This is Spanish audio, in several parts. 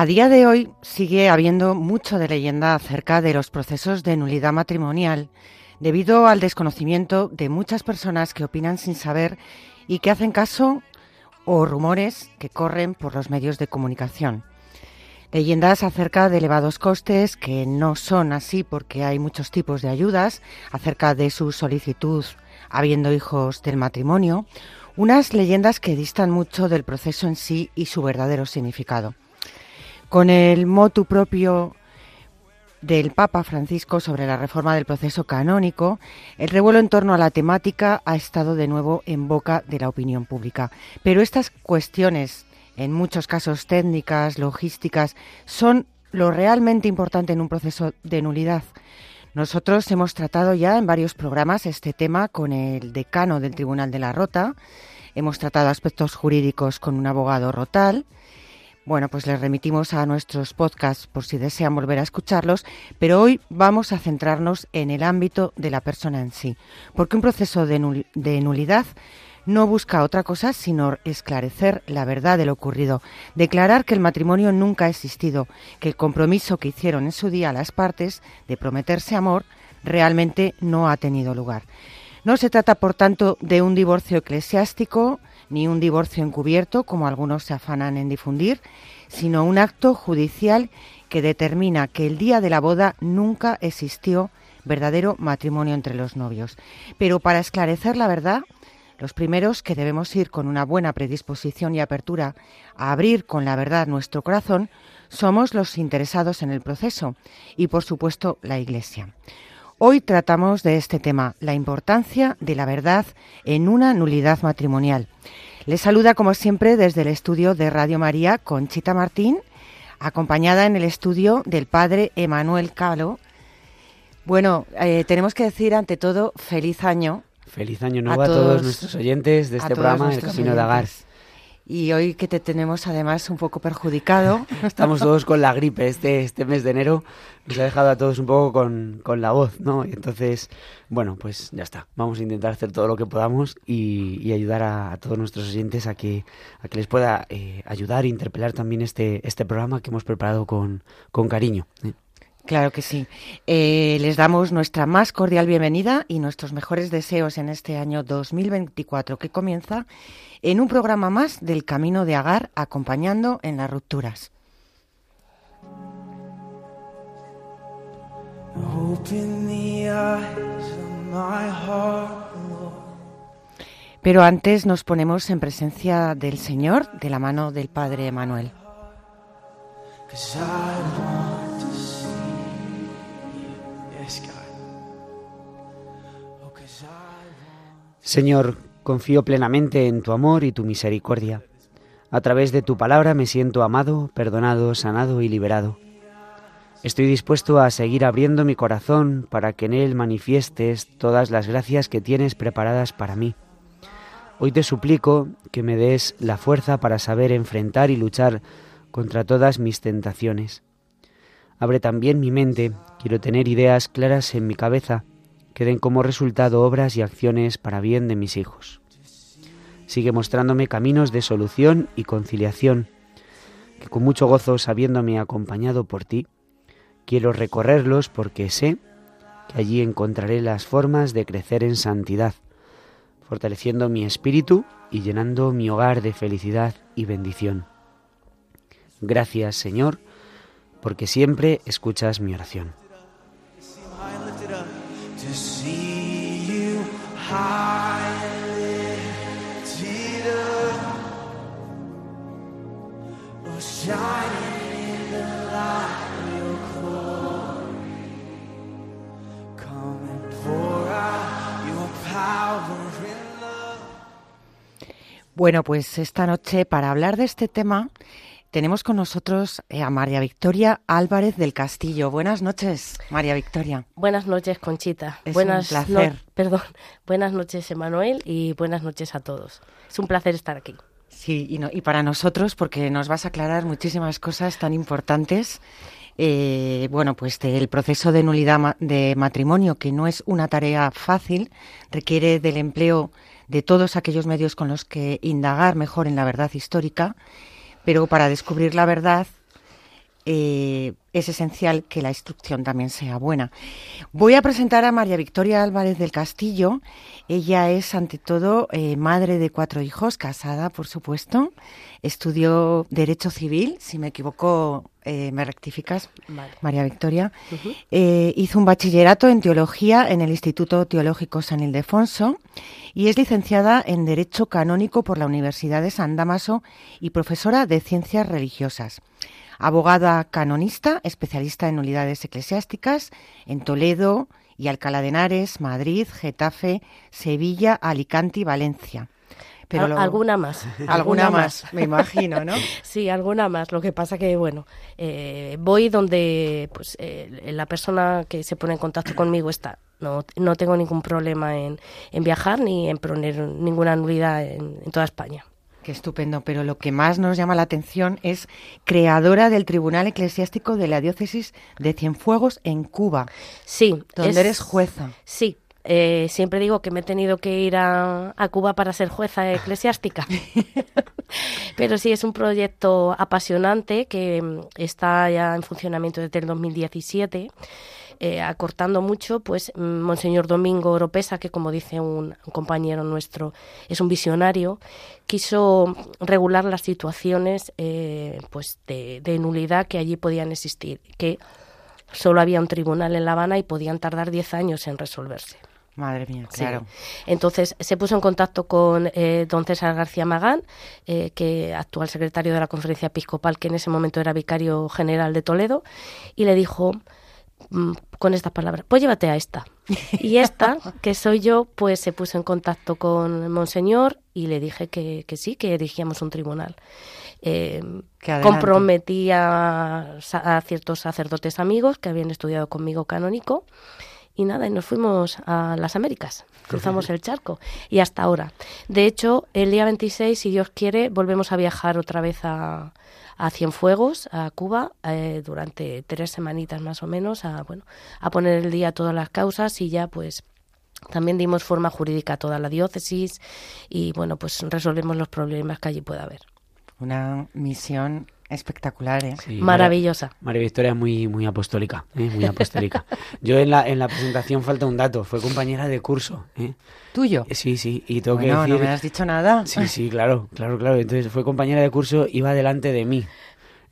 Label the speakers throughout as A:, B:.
A: A día de hoy sigue habiendo mucho de leyenda acerca de los procesos de nulidad matrimonial debido al desconocimiento de muchas personas que opinan sin saber y que hacen caso o rumores que corren por los medios de comunicación. Leyendas acerca de elevados costes que no son así porque hay muchos tipos de ayudas, acerca de su solicitud habiendo hijos del matrimonio, unas leyendas que distan mucho del proceso en sí y su verdadero significado. Con el motu propio del Papa Francisco sobre la reforma del proceso canónico, el revuelo en torno a la temática ha estado de nuevo en boca de la opinión pública. Pero estas cuestiones, en muchos casos técnicas, logísticas, son lo realmente importante en un proceso de nulidad. Nosotros hemos tratado ya en varios programas este tema con el decano del Tribunal de la Rota, hemos tratado aspectos jurídicos con un abogado rotal, bueno, pues les remitimos a nuestros podcasts por si desean volver a escucharlos, pero hoy vamos a centrarnos en el ámbito de la persona en sí, porque un proceso de, nulidad no busca otra cosa sino esclarecer la verdad de lo ocurrido, declarar que el matrimonio nunca ha existido, que el compromiso que hicieron en su día las partes de prometerse amor realmente no ha tenido lugar. No se trata, por tanto, de un divorcio eclesiástico, ni un divorcio encubierto, como algunos se afanan en difundir, sino un acto judicial que determina que el día de la boda nunca existió verdadero matrimonio entre los novios. Pero para esclarecer la verdad, los primeros que debemos ir con una buena predisposición y apertura a abrir con la verdad nuestro corazón somos los interesados en el proceso y, por supuesto, la Iglesia. Hoy tratamos de este tema, la importancia de la verdad en una nulidad matrimonial. Les saluda como siempre desde el estudio de Radio María Conchita Martín, acompañada en el estudio del padre Emanuel Calo. Bueno, eh, tenemos que decir ante todo feliz año.
B: Feliz año nuevo a todos, nuestros oyentes de este programa El Camino de Agar
A: y hoy que te tenemos además un poco perjudicado.
B: Estamos todos con la gripe. Este, este mes de enero nos ha dejado a todos un poco con, con la voz, ¿no? Y entonces, bueno, pues ya está. Vamos a intentar hacer todo lo que podamos y, ayudar a, todos nuestros oyentes a que, a que les pueda eh, ayudar e interpelar también este, este programa que hemos preparado con, con cariño. ¿eh?
A: Claro que sí. Eh, les damos nuestra más cordial bienvenida y nuestros mejores deseos en este año 2024 que comienza en un programa más del Camino de Agar acompañando en las rupturas. Pero antes nos ponemos en presencia del Señor de la mano del Padre Emanuel.
B: Señor, confío plenamente en tu amor y tu misericordia. A través de tu palabra me siento amado, perdonado, sanado y liberado. Estoy dispuesto a seguir abriendo mi corazón para que en él manifiestes todas las gracias que tienes preparadas para mí. Hoy te suplico que me des la fuerza para saber enfrentar y luchar contra todas mis tentaciones. Abre también mi mente, quiero tener ideas claras en mi cabeza que den como resultado obras y acciones para bien de mis hijos. Sigue mostrándome caminos de solución y conciliación, que con mucho gozo, sabiéndome acompañado por ti, quiero recorrerlos porque sé que allí encontraré las formas de crecer en santidad, fortaleciendo mi espíritu y llenando mi hogar de felicidad y bendición. Gracias, Señor, porque siempre escuchas mi oración.
A: Bueno, pues esta noche para hablar de este tema tenemos con nosotros eh, a María Victoria Álvarez del Castillo. Buenas noches, María Victoria.
C: Buenas noches, Conchita.
A: Es
C: buenas
A: un placer.
C: perdón. Buenas noches, Emanuel, y buenas noches a todos. Es un placer estar aquí.
A: Sí, y, no- y para nosotros, porque nos vas a aclarar muchísimas cosas tan importantes. eh, bueno, pues del proceso de nulidad de matrimonio, que no es una tarea fácil, requiere del empleo de todos aquellos medios con los que indagar mejor en la verdad histórica, pero para descubrir la verdad eh, es esencial que la instrucción también sea buena. Voy a presentar a María Victoria Álvarez del Castillo. Ella es, ante todo, eh, madre de cuatro hijos, casada, por supuesto. Estudió Derecho Civil, si me equivoco, eh, me rectificas,
C: Vale.
A: María Victoria. Eh, hizo un bachillerato en teología en el Instituto Teológico San Ildefonso y es licenciada en Derecho Canónico por la Universidad de San Damaso y profesora de Ciencias Religiosas. Abogada canonista, especialista en nulidades eclesiásticas en Toledo y Alcalá de Henares, Madrid, Getafe, Sevilla, Alicante y Valencia.
C: Al-
A: lo-
C: alguna más.
A: alguna más, me imagino, ¿no?
C: Sí, alguna más. Lo que pasa que, bueno, eh, voy donde pues eh, la persona que se pone en contacto conmigo está. No, no tengo ningún problema en, en viajar ni en poner ninguna nulidad en, en toda España.
A: Qué estupendo, pero lo que más nos llama la atención es creadora del Tribunal Eclesiástico de la Diócesis de Cienfuegos en Cuba,
C: Sí.
A: donde
C: es-
A: eres jueza.
C: Sí. eh, siempre digo que me he tenido que ir a, a Cuba para ser jueza eclesiástica. Pero sí, es un proyecto apasionante que mm, está ya en funcionamiento desde el 2017. Eh, acortando mucho, pues mm, Monseñor Domingo Oropesa, que como dice un, un compañero nuestro, es un visionario, quiso regular las situaciones eh, pues de, de nulidad que allí podían existir, que solo había un tribunal en La Habana y podían tardar 10 años en resolverse.
A: Madre mía,
C: Sí.
A: claro.
C: Entonces se puso en contacto con eh, don César García Magán, eh, que actual secretario de la Conferencia Episcopal, que en ese momento era vicario general de Toledo, y le dijo con estas palabras, pues llévate a esta. Y esta, que soy yo, pues se puso en contacto con Monseñor y le dije que, que sí, que erigíamos un tribunal. Eh, comprometí a, a ciertos sacerdotes amigos que habían estudiado conmigo canónico y nada, y nos fuimos a las Américas, cruzamos el charco y hasta ahora. De hecho, el día 26, si Dios quiere, volvemos a viajar otra vez a, a Cienfuegos, a Cuba, eh, durante tres semanitas más o menos, a, bueno, a poner el día todas las causas y ya pues también dimos forma jurídica a toda la diócesis y bueno, pues resolvemos los problemas que allí pueda haber.
A: Una misión espectacular, ¿eh?
B: Sí,
C: Maravillosa.
B: María, María Victoria es muy, muy apostólica, ¿eh? muy apostólica. Yo en la, en la presentación falta un dato, fue compañera de curso. ¿eh?
A: ¿Tuyo?
B: Eh, Sí, sí, y tengo
A: Bueno,
B: que
A: no me has dicho nada.
B: Sí, sí, claro, claro, claro. Entonces fue compañera de curso, iba delante de mí.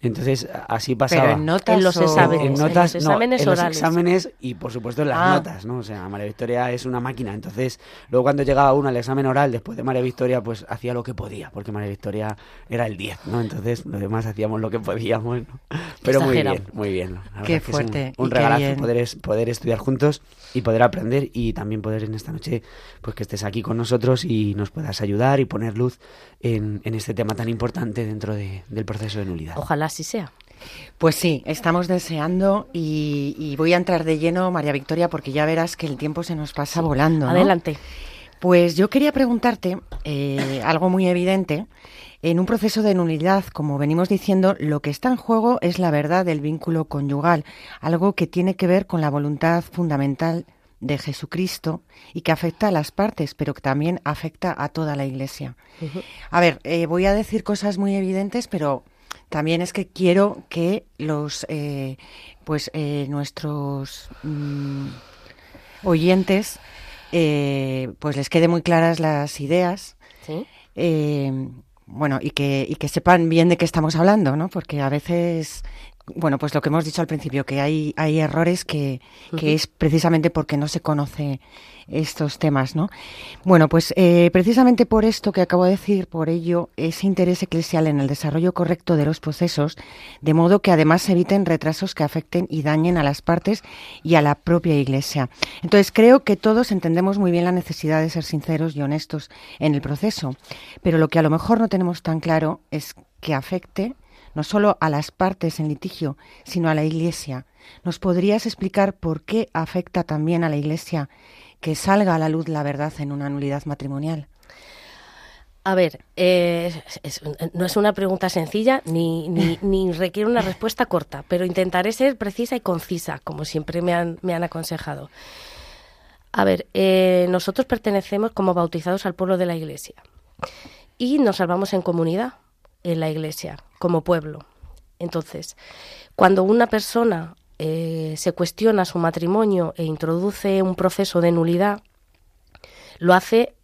B: Entonces así pasaba.
A: Pero en notas
C: En los
A: o-
C: exámenes.
B: En
C: en
B: notas,
C: los
B: no,
C: exámenes
B: en los
C: orales.
B: exámenes y por supuesto en las
A: Ah.
B: notas, ¿no? O sea, María Victoria es una máquina. Entonces, luego cuando llegaba uno al examen oral, después de María Victoria, pues hacía lo que podía, porque María Victoria era el 10, ¿no? Entonces, los demás hacíamos lo que podíamos, ¿no? Pero muy bien, muy bien.
A: Qué
B: es un-
A: fuerte
B: un,
A: qué
B: regalazo poder, es- poder estudiar juntos y poder aprender y también poder en esta noche, pues que estés aquí con nosotros y nos puedas ayudar y poner luz en, en este tema tan importante dentro de- del proceso de nulidad.
C: Ojalá así sea.
A: Pues sí, estamos deseando y, y voy a entrar de lleno, María Victoria, porque ya verás que el tiempo se nos pasa volando. ¿no?
C: Adelante.
A: Pues yo quería preguntarte eh, algo muy evidente. En un proceso de nulidad, como venimos diciendo, lo que está en juego es la verdad del vínculo conyugal, algo que tiene que ver con la voluntad fundamental de Jesucristo y que afecta a las partes, pero que también afecta a toda la Iglesia. A ver, eh, voy a decir cosas muy evidentes, pero también es que quiero que los, eh, pues, eh, nuestros mm, oyentes, eh, pues les quede muy claras las ideas.
C: ¿Sí?
A: eh, bueno, y que, y que sepan bien de qué estamos hablando, ¿no? Porque a veces bueno, pues lo que hemos dicho al principio, que hay, hay errores que, que es precisamente porque no se conoce estos temas, ¿no? Bueno, pues eh, precisamente por esto que acabo de decir, por ello, ese interés eclesial en el desarrollo correcto de los procesos, de modo que además se eviten retrasos que afecten y dañen a las partes y a la propia Iglesia. Entonces, creo que todos entendemos muy bien la necesidad de ser sinceros y honestos en el proceso, pero lo que a lo mejor no tenemos tan claro es que afecte no solo a las partes en litigio, sino a la Iglesia. ¿Nos podrías explicar por qué afecta también a la Iglesia que salga a la luz la verdad en una nulidad matrimonial?
C: A ver, eh, no es una pregunta sencilla ni, ni, requiere una respuesta corta, pero intentaré ser precisa y concisa, como siempre me han, me han aconsejado. A ver, eh, nosotros pertenecemos como bautizados al pueblo de la Iglesia y nos salvamos en comunidad, en la Iglesia, como pueblo. Entonces, cuando una persona eh, se cuestiona su matrimonio e introduce un proceso de nulidad, lo hace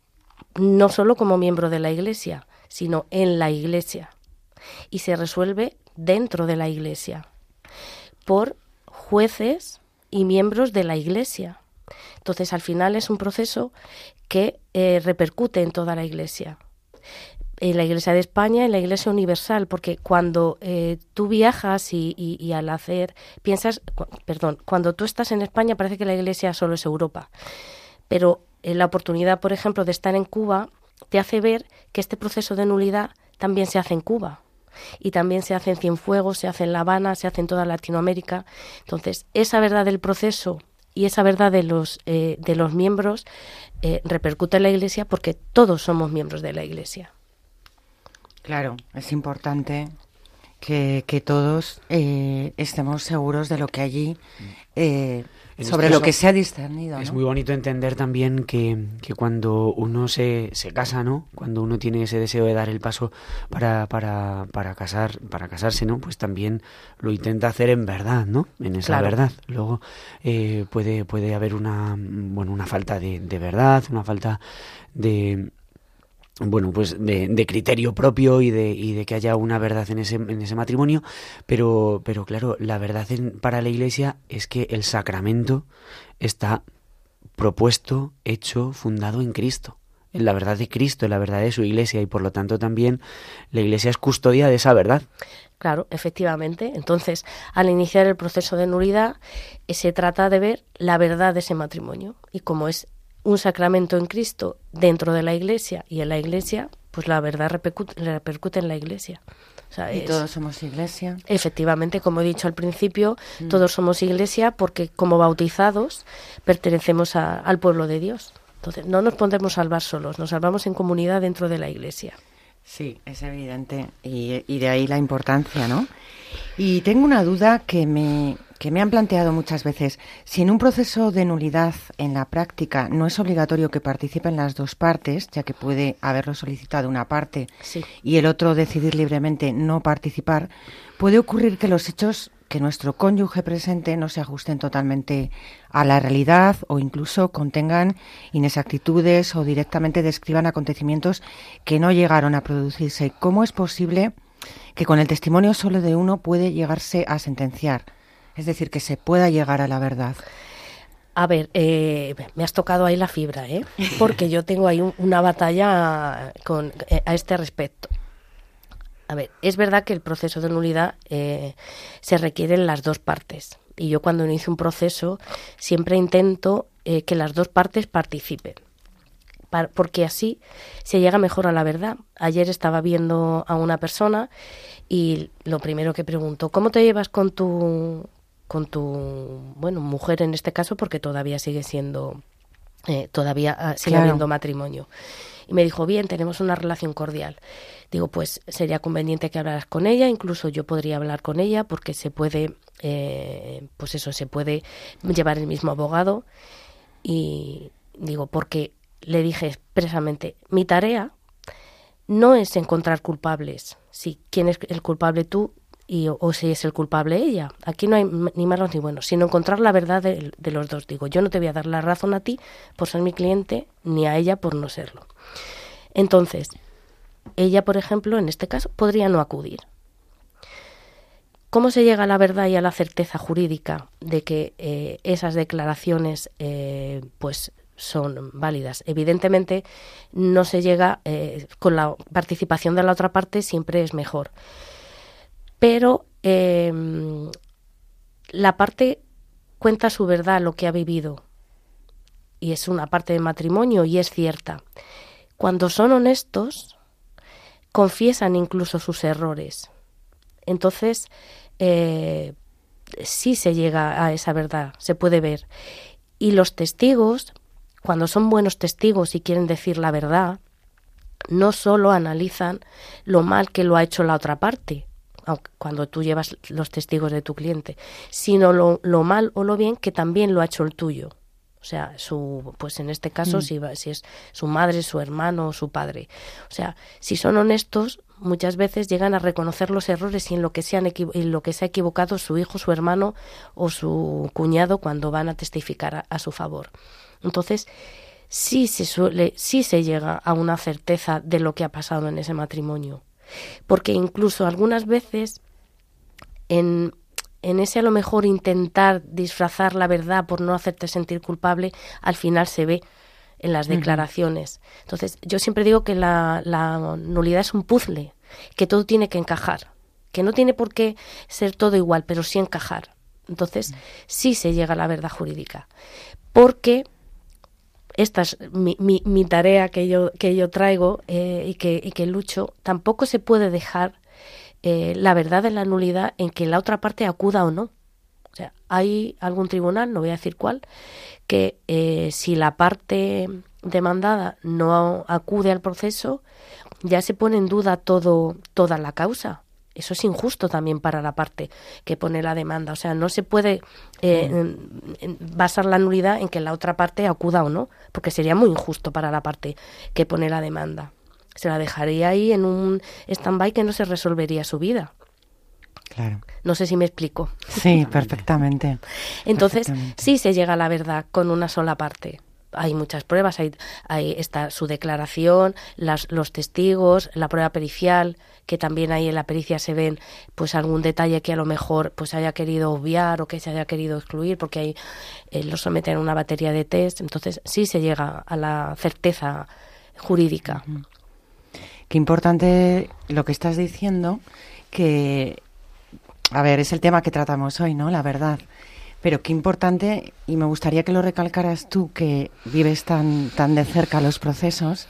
C: no solo como miembro de la Iglesia, sino en la Iglesia. Y se resuelve dentro de la Iglesia por jueces y miembros de la Iglesia. Entonces, al final es un proceso que eh, repercute en toda la Iglesia en la Iglesia de España, en la Iglesia Universal, porque cuando eh, tú viajas y, al hacer, piensas, perdón, cuando tú estás en España parece que la Iglesia solo es Europa, pero eh, la oportunidad, por ejemplo, de estar en Cuba te hace ver que este proceso de nulidad también se hace en Cuba y también se hace en Cienfuegos, se hace en La Habana, se hace en toda Latinoamérica. Entonces, esa verdad del proceso y esa verdad de los, eh, de los miembros repercute en la Iglesia porque todos somos miembros de la Iglesia.
A: Claro, es importante que, todos eh, estemos seguros de lo que allí, eh, sobre este lo que se ha discernido.
B: Es muy bonito entender también que, que cuando uno se, se, casa, ¿no? Cuando uno tiene ese deseo de dar el paso para, para, para, casar, para casarse, ¿no? Pues también lo intenta hacer en verdad, ¿no? En esa verdad. Luego eh, puede, puede haber una, bueno, una falta de, de verdad, una falta de bueno, pues de, criterio propio y de, de, que haya una verdad en ese, en ese matrimonio, pero, pero claro, la verdad para la Iglesia es que el sacramento está propuesto, hecho, fundado en Cristo, en la verdad de Cristo, en la verdad de su Iglesia, y por lo tanto también la Iglesia es custodia de esa verdad.
C: Claro, efectivamente. Entonces, al iniciar el proceso de nulidad, eh, se trata de ver la verdad de ese matrimonio. Y como es un sacramento en Cristo dentro de la Iglesia y en la Iglesia, pues la verdad repercute, en la Iglesia.
A: y todos somos Iglesia.
C: Efectivamente, como he dicho al principio, mm. todos somos Iglesia porque como bautizados pertenecemos al pueblo de Dios. Entonces, no nos podemos salvar solos, nos salvamos en comunidad dentro de la Iglesia.
A: Sí, es evidente y, y de ahí la importancia, ¿no? Y tengo una duda que me, que me han planteado muchas veces. Si en un proceso de nulidad en la práctica no es obligatorio que participen las dos partes, ya que puede haberlo solicitado una parte y el otro decidir libremente no participar, puede ocurrir que los hechos que nuestro cónyuge presente no se ajusten totalmente a la realidad o incluso contengan inexactitudes o directamente describan acontecimientos que no llegaron a producirse. ¿Cómo es posible que con el testimonio solo de uno puede llegarse a sentenciar? Es decir, que se pueda llegar a la verdad.
C: A ver, eh, me has tocado ahí la fibra, ¿eh? Porque yo tengo ahí una batalla con, eh, a este respecto. A ver, es verdad que el proceso de nulidad eh, se requiere en las dos partes. Y yo cuando inicio un proceso siempre intento que las dos partes participen. porque así se llega mejor a la verdad. Ayer estaba viendo a una persona y lo primero que pregunto, ¿cómo te llevas con tu con tu, bueno, mujer en este caso, porque todavía sigue siendo, eh, todavía ah, sigue habiendo matrimonio. Y me dijo, bien, tenemos una relación cordial. Digo, pues sería conveniente que hablaras con ella, incluso yo podría hablar con ella porque se puede, eh, pues eso, se puede llevar el mismo abogado. Y digo, porque le dije expresamente, mi tarea no es encontrar culpables. Si quién es el culpable tú, y, o, si es el culpable ella. Aquí no hay ni malos ni buenos, sino encontrar la verdad de, los dos. Digo, yo no te voy a dar la razón a ti por ser mi cliente, ni a ella por no serlo. Entonces, ella, por ejemplo, en este caso, podría no acudir. ¿Cómo se llega a la verdad y a la certeza jurídica de que eh, esas declaraciones eh, pues son válidas? Evidentemente no se llega eh, con la participación de la otra parte siempre es mejor, pero em, la parte cuenta su verdad, lo que ha vivido y es una parte del matrimonio y es cierta. Cuando son honestos confiesan incluso sus errores. Entonces, eh, sí se llega a esa verdad, se puede ver. Y los testigos, cuando son buenos testigos y quieren decir la verdad, no solo analizan lo mal que lo ha hecho la otra parte, cuando tú llevas los testigos de tu cliente, sino lo, lo, mal o lo bien que también lo ha hecho el tuyo. O sea, su, pues en este caso, mm. si, si es su madre, su hermano o su padre. O sea, si son honestos, muchas veces llegan a reconocer los errores y en lo que se, han en lo que se ha equivocado su hijo, su hermano o su cuñado cuando van a testificar a, su favor. Entonces, sí se suele, sí se llega a una certeza de lo que ha pasado en ese matrimonio. Porque incluso algunas veces en, en ese a lo mejor intentar disfrazar la verdad por no hacerte sentir culpable, al final se ve en las declaraciones. Entonces, yo siempre digo que la, nulidad es un puzzle, que todo tiene que encajar, que no tiene por qué ser todo igual, pero sí encajar. Entonces, sí se llega a la verdad jurídica. Porque esta es mi, mi, tarea que yo, que yo traigo eh, y, que, y que lucho, tampoco se puede dejar eh, la verdad de la nulidad en que la otra parte acuda o no. O sea, hay algún tribunal, no voy a decir cuál, que eh, si la parte demandada no acude al proceso, ya se pone en duda todo, toda la causa. Eso es injusto también para la parte que pone la demanda. O sea, no se puede eh, basar la nulidad en que la otra parte acuda o no, porque sería muy injusto para la parte que pone la demanda. Se la dejaría ahí en un stand-by que no se resolvería su vida.
A: Claro.
C: No sé si me explico.
A: Sí, perfectamente.
C: Entonces, sí se llega a la verdad con una sola parte. Hay muchas pruebas, hay, hay está su declaración, las, los testigos, la prueba pericial, que también ahí en la pericia se ven pues algún detalle que a lo mejor pues haya querido obviar o que se haya querido excluir porque ahí eh, lo someten a una batería de test. Entonces, sí se llega a la certeza jurídica.
A: Qué importante lo que estás diciendo, que a ver, es el tema que tratamos hoy, ¿no? La verdad. Pero qué importante, y me gustaría que lo recalcaras tú, que vives tan, tan de cerca los procesos,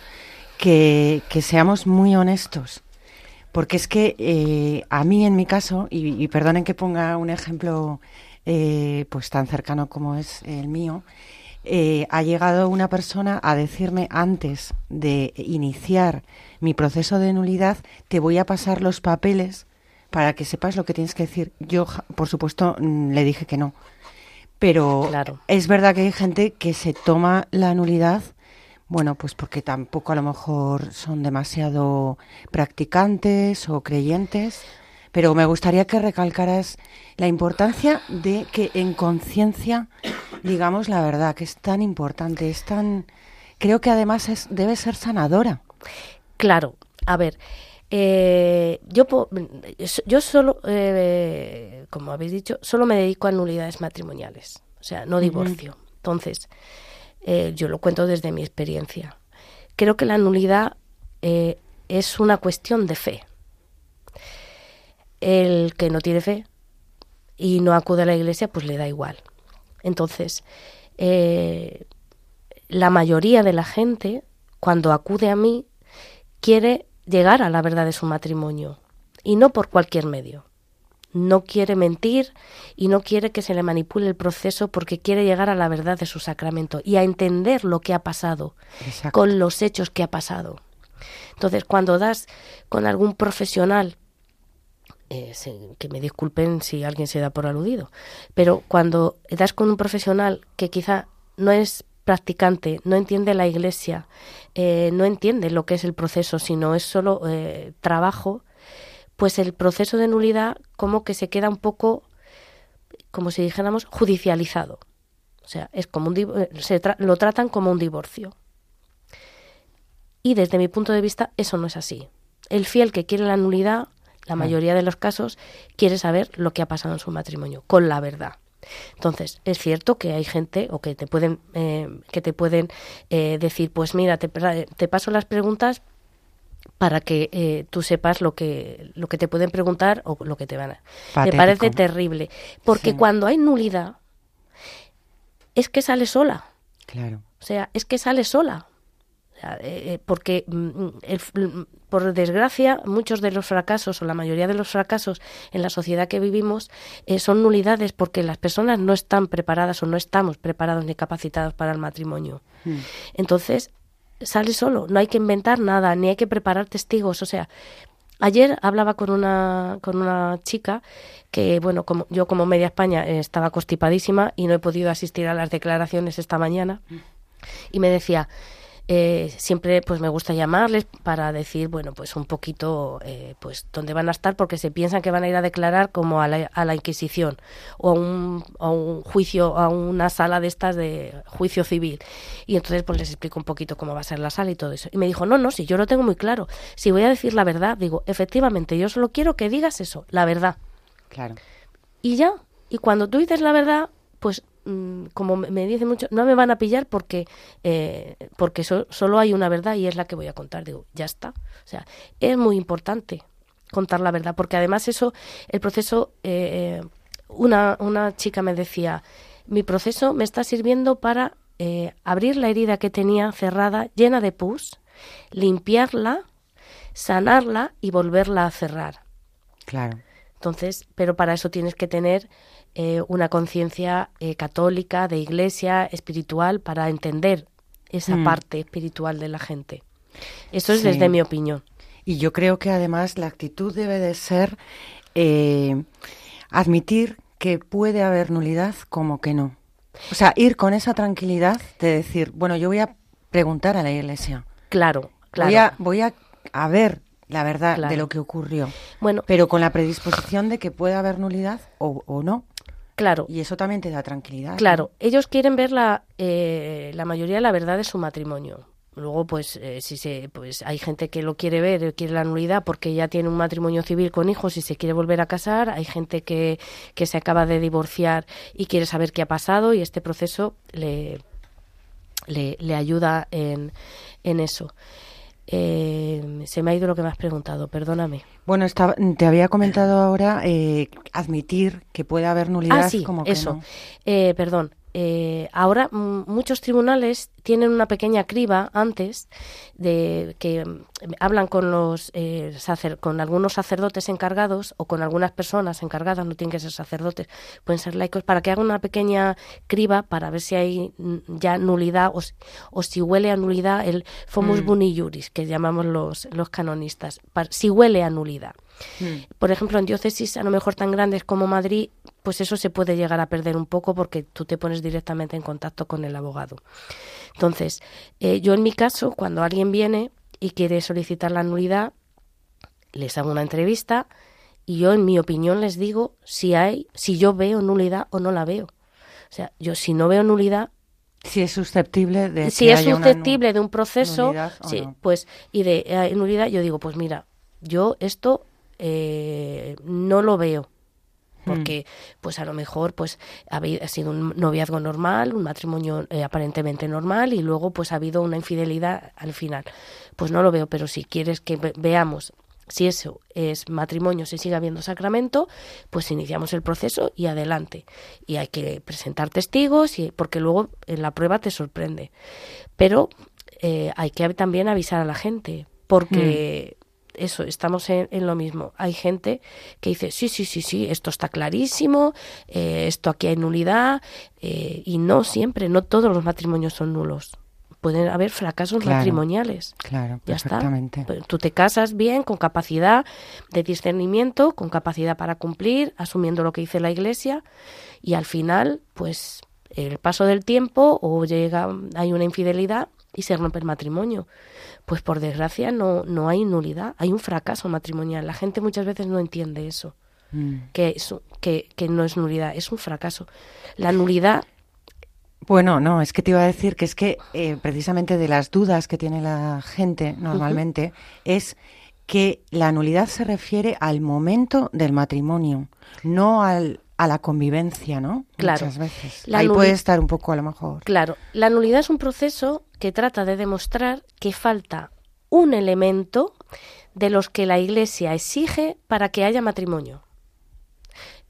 A: que, seamos muy honestos. Porque es que eh, a mí, en mi caso, y, perdonen que ponga un ejemplo eh, pues tan cercano como es el mío, eh, ha llegado una persona a decirme antes de iniciar mi proceso de nulidad, te voy a pasar los papeles para que sepas lo que tienes que decir. Yo, por supuesto, mm, le dije que no. Pero es verdad que hay gente que se toma la nulidad, bueno, pues porque tampoco a lo mejor son demasiado practicantes o creyentes. Pero me gustaría que recalcaras la importancia de que en conciencia digamos la verdad, que es tan importante, es tan... Creo que además es, debe ser sanadora.
C: Claro, a ver, eh, yo, yo solo, eh, como habéis dicho, solo me dedico a nulidades matrimoniales, o sea, no divorcio. Entonces, eh, yo lo cuento desde mi experiencia. Creo que la nulidad es una cuestión de fe. El que no tiene fe y no acude a la iglesia, pues le da igual. Entonces, la mayoría de la gente, cuando acude a mí, quiere llegar a la verdad de su matrimonio y no por cualquier medio. No quiere mentir y no quiere que se le manipule el proceso porque quiere llegar a la verdad de su sacramento y a entender lo que ha pasado con los hechos que ha pasado. Entonces, cuando das con algún profesional, eh, que me disculpen si alguien se da por aludido, pero cuando das con un profesional que quizá no es practicante, no entiende la iglesia, eh, no entiende lo que es el proceso, sino es solo eh, trabajo, pues el proceso de nulidad como que se queda un poco, como si dijéramos, judicializado. O sea, es como un, eh, se lo tratan como un divorcio. Y desde mi punto de vista eso no es así. El fiel que quiere la nulidad La mayoría de los casos quiere saber lo que ha pasado en su matrimonio, con la verdad. Entonces, es cierto que hay gente o que te pueden, eh, que te pueden eh, decir, pues mira, te, te, paso las preguntas para que eh, tú sepas lo que, lo que te pueden preguntar o lo que te van a... Me parece terrible, porque cuando hay nulidad, es que sale sola.
A: Claro.
C: O sea, es que sale sola. Eh, porque mm, mm, por desgracia muchos de los fracasos o la mayoría de los fracasos en la sociedad que vivimos eh, son nulidades porque las personas no están preparadas o no estamos preparados ni capacitados para el matrimonio. Hmm. Entonces sale solo, no hay que inventar nada, ni hay que preparar testigos, o sea, Ayer hablaba con una, con una chica que, bueno, como yo como media España eh, estaba constipadísima y no he podido asistir a las declaraciones esta mañana. Hmm. Y me decía, eh, siempre pues me gusta llamarles para decir bueno pues un poquito eh, pues dónde van a estar porque se piensan que van a ir a declarar como a la, a la Inquisición o a un, a un juicio a una sala de estas de juicio civil. Y entonces pues les explico un poquito cómo va a ser la sala y todo eso. Y me dijo no no si yo lo tengo muy claro. Si voy a decir la verdad digo efectivamente yo solo quiero que digas eso la verdad
A: claro.
C: Y ya. Y cuando tú dices la verdad pues como me dice mucho, no me van a pillar porque, eh, porque solo hay una verdad y es la que voy a contar. Digo, ya está. O sea, es muy importante contar la verdad, porque además eso, el proceso, eh, una, una chica me decía, mi proceso me está sirviendo para eh, abrir la herida que tenía cerrada, llena de pus, limpiarla, sanarla y volverla a cerrar.
A: Claro.
C: Entonces, pero para eso tienes que tener eh, una conciencia eh, católica, de iglesia, espiritual, para entender esa mm. parte espiritual de la gente. Eso es desde mi opinión.
A: Y yo creo que además la actitud debe de ser eh, admitir que puede haber nulidad como que no. O sea, ir con esa tranquilidad de decir, bueno, yo voy a preguntar a la iglesia.
C: Claro, claro.
A: Voy a, voy a, ver la verdad de lo que ocurrió. Bueno, pero con la predisposición de que puede haber nulidad o, o no.
C: Claro.
A: Y eso también te da tranquilidad.
C: Claro, ellos quieren ver la, eh, la mayoría de la verdad de su matrimonio. Luego, pues, eh, si se, pues hay gente que lo quiere ver, quiere la nulidad porque ya tiene un matrimonio civil con hijos y se quiere volver a casar. Hay gente que, que se acaba de divorciar y quiere saber qué ha pasado y este proceso le, le, le ayuda en, en eso. Eh, se me ha ido lo que me has preguntado, perdóname.
A: Bueno, te había comentado ahora eh, admitir que puede haber nulidad.
C: Ah, sí,
A: como
C: eso. Eh, perdón, eh, ahora muchos tribunales tienen una pequeña criba antes de que mm, hablan con los eh, con algunos sacerdotes encargados o con algunas personas encargadas, no tienen que ser sacerdotes, pueden ser laicos, para que hagan una pequeña criba para ver si hay mm, ya nulidad o, si huele a nulidad el fomus mm. buni juris, que llamamos los, los canonistas, si huele a nulidad. Por ejemplo, en diócesis a lo mejor tan grandes como Madrid, pues eso se puede llegar a perder un poco porque tú te pones directamente en contacto con el abogado. Entonces, eh, yo en mi caso, cuando alguien viene y quiere solicitar la nulidad, les hago una entrevista y yo en mi opinión les digo si hay, si yo veo nulidad o no la veo. O sea, yo si no veo nulidad,
A: si es susceptible de
C: si es susceptible de un proceso sí, pues y de eh, nulidad yo digo pues mira yo esto eh, no lo veo hmm. porque pues a lo mejor pues ha, sido un noviazgo normal, un matrimonio eh, aparentemente normal y luego pues ha habido una infidelidad al final. Pues no lo veo, pero si quieres que veamos si eso es matrimonio, si sigue habiendo sacramento, pues iniciamos el proceso y adelante. Y hay que presentar testigos y porque luego en la prueba te sorprende. Pero eh, hay que también avisar a la gente porque hmm eso, estamos en, lo mismo. Hay gente que dice, sí, sí, sí, sí, esto está clarísimo, eh, esto aquí hay nulidad, eh, y no siempre, no todos los matrimonios son nulos. Pueden haber fracasos matrimoniales.
A: Claro, ya perfectamente.
C: Pues tú te casas bien, con capacidad de discernimiento, con capacidad para cumplir, asumiendo lo que dice la Iglesia, y al final, pues el paso del tiempo o llega, hay una infidelidad y se rompe el matrimonio pues por desgracia no, no hay nulidad, hay un fracaso matrimonial. La gente muchas veces no entiende eso, mm. que, que, que no es nulidad, es un fracaso. La nulidad
A: bueno, no, es que te iba a decir que es que eh, precisamente de las dudas que tiene la gente normalmente es que la nulidad se refiere al momento del matrimonio, no al, a la convivencia, ¿no?
C: Claro.
A: Muchas veces.
C: La
A: Ahí puede estar un poco a lo mejor.
C: Claro, la nulidad es un proceso que trata de demostrar que falta un elemento de los que la Iglesia exige para que haya matrimonio.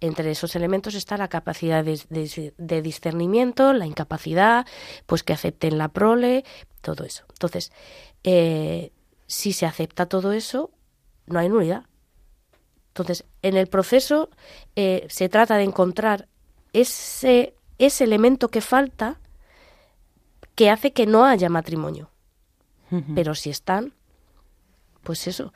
C: Entre esos elementos está la capacidad de, de- de discernimiento, la incapacidad, pues que acepten la prole, todo eso. Entonces, eh, si se acepta todo eso, no hay nulidad. Entonces, en el proceso eh, se trata de encontrar ese, ese elemento que falta que hace que no haya matrimonio. Pero si están, pues eso.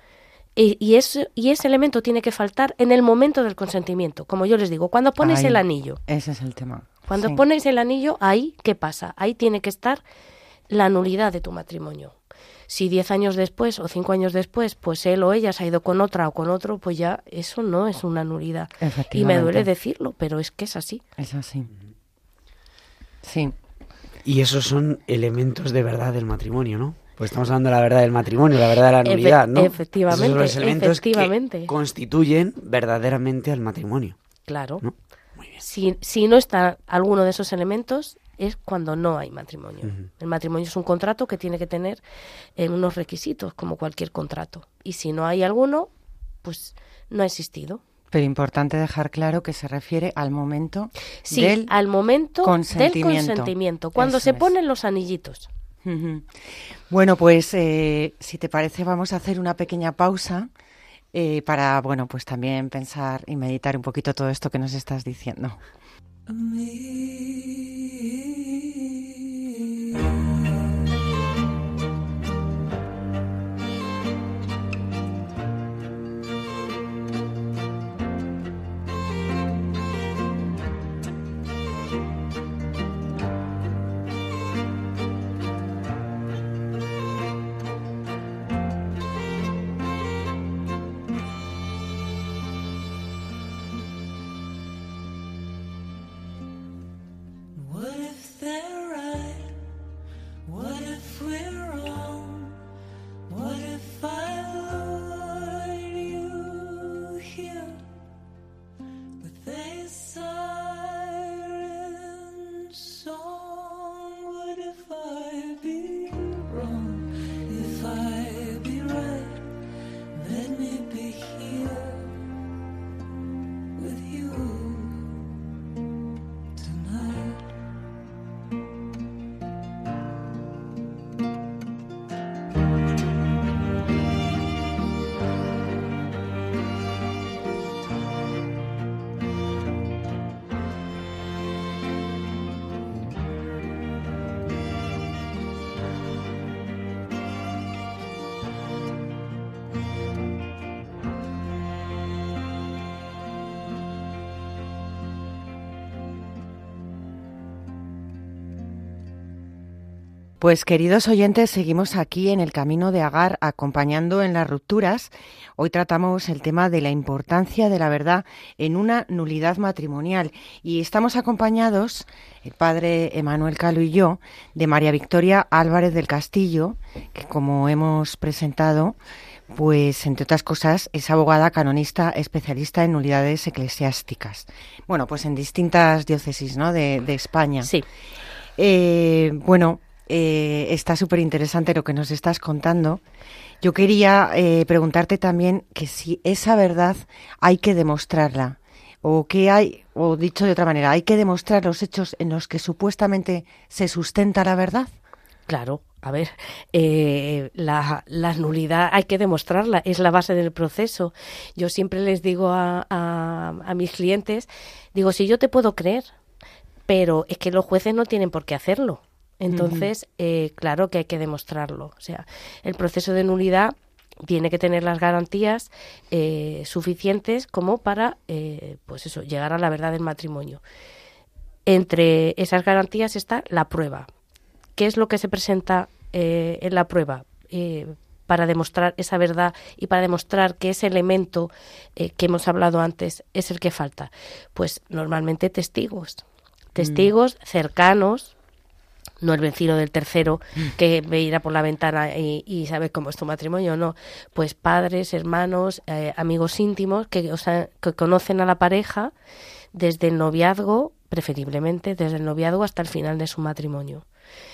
C: Y, y, ese, y ese elemento tiene que faltar en el momento del consentimiento. Como yo les digo, cuando pones
A: Ahí.
C: el anillo,
A: Ese es el tema.
C: cuando
A: Sí.
C: pones el anillo, ahí, ¿qué pasa? Ahí tiene que estar la nulidad de tu matrimonio. Si diez años después o cinco años después, pues él o ella se ha ido con otra o con otro, pues ya eso no es una nulidad. Y me duele decirlo, pero es que es así.
A: Es así. Sí.
B: Y esos son elementos de verdad del matrimonio, ¿no? Pues estamos hablando de la verdad del matrimonio, la verdad de la
C: Efe-
B: nulidad, ¿no?
C: efectivamente,
B: Esos son los elementos
C: efectivamente.
B: que constituyen verdaderamente al matrimonio,
C: Claro.
B: ¿no? Muy bien.
C: Si, si no está alguno de esos elementos, es cuando no hay matrimonio. El matrimonio es un contrato que tiene que tener eh, unos requisitos, como cualquier contrato. Y si no hay alguno, pues no ha existido.
A: Pero importante dejar claro que se refiere al momento
C: Sí,
A: del
C: al momento del
A: consentimiento.
C: consentimiento, cuando
A: Eso
C: se
A: es.
C: ponen los anillitos.
A: Bueno, pues eh, si te parece vamos a hacer una pequeña pausa eh, para, bueno, pues también pensar y meditar un poquito todo esto que nos estás diciendo.
D: me.
A: Pues queridos oyentes, seguimos aquí en el camino de Agar acompañando en las rupturas. Hoy tratamos el tema de la importancia de la verdad en una nulidad matrimonial y estamos acompañados, el padre Emanuel Calo y yo, de María Victoria Álvarez del Castillo, que como hemos presentado, pues entre otras cosas es abogada canonista especialista en nulidades eclesiásticas. Bueno, pues en distintas diócesis, ¿no? De, de España.
C: Sí.
A: Eh, bueno, eh, está súper interesante lo que nos estás contando. Yo quería eh, preguntarte también que si esa verdad hay que demostrarla o que hay, o dicho de otra manera, hay que demostrar los hechos en los que supuestamente se sustenta la verdad.
C: Claro, a ver, eh, la, la nulidad hay que demostrarla, es la base del proceso. Yo siempre les digo a, a, a mis clientes, digo, si yo te puedo creer, pero es que los jueces no tienen por qué hacerlo. Entonces, eh, claro que hay que demostrarlo. O sea, el proceso de nulidad tiene que tener las garantías eh, suficientes como para, eh, pues eso, llegar a la verdad del matrimonio. Entre esas garantías está la prueba. ¿Qué es lo que se presenta eh, en la prueba? Eh, para demostrar esa verdad y para demostrar que ese elemento eh, que hemos hablado antes es el que falta. Pues normalmente testigos, testigos cercanos, no el vecino del tercero que ve ir a por la ventana y, y sabe cómo es tu matrimonio, no. Pues padres, hermanos, eh, amigos íntimos que, o sea, que conocen a la pareja desde el noviazgo, preferiblemente desde el noviazgo hasta el final de su matrimonio.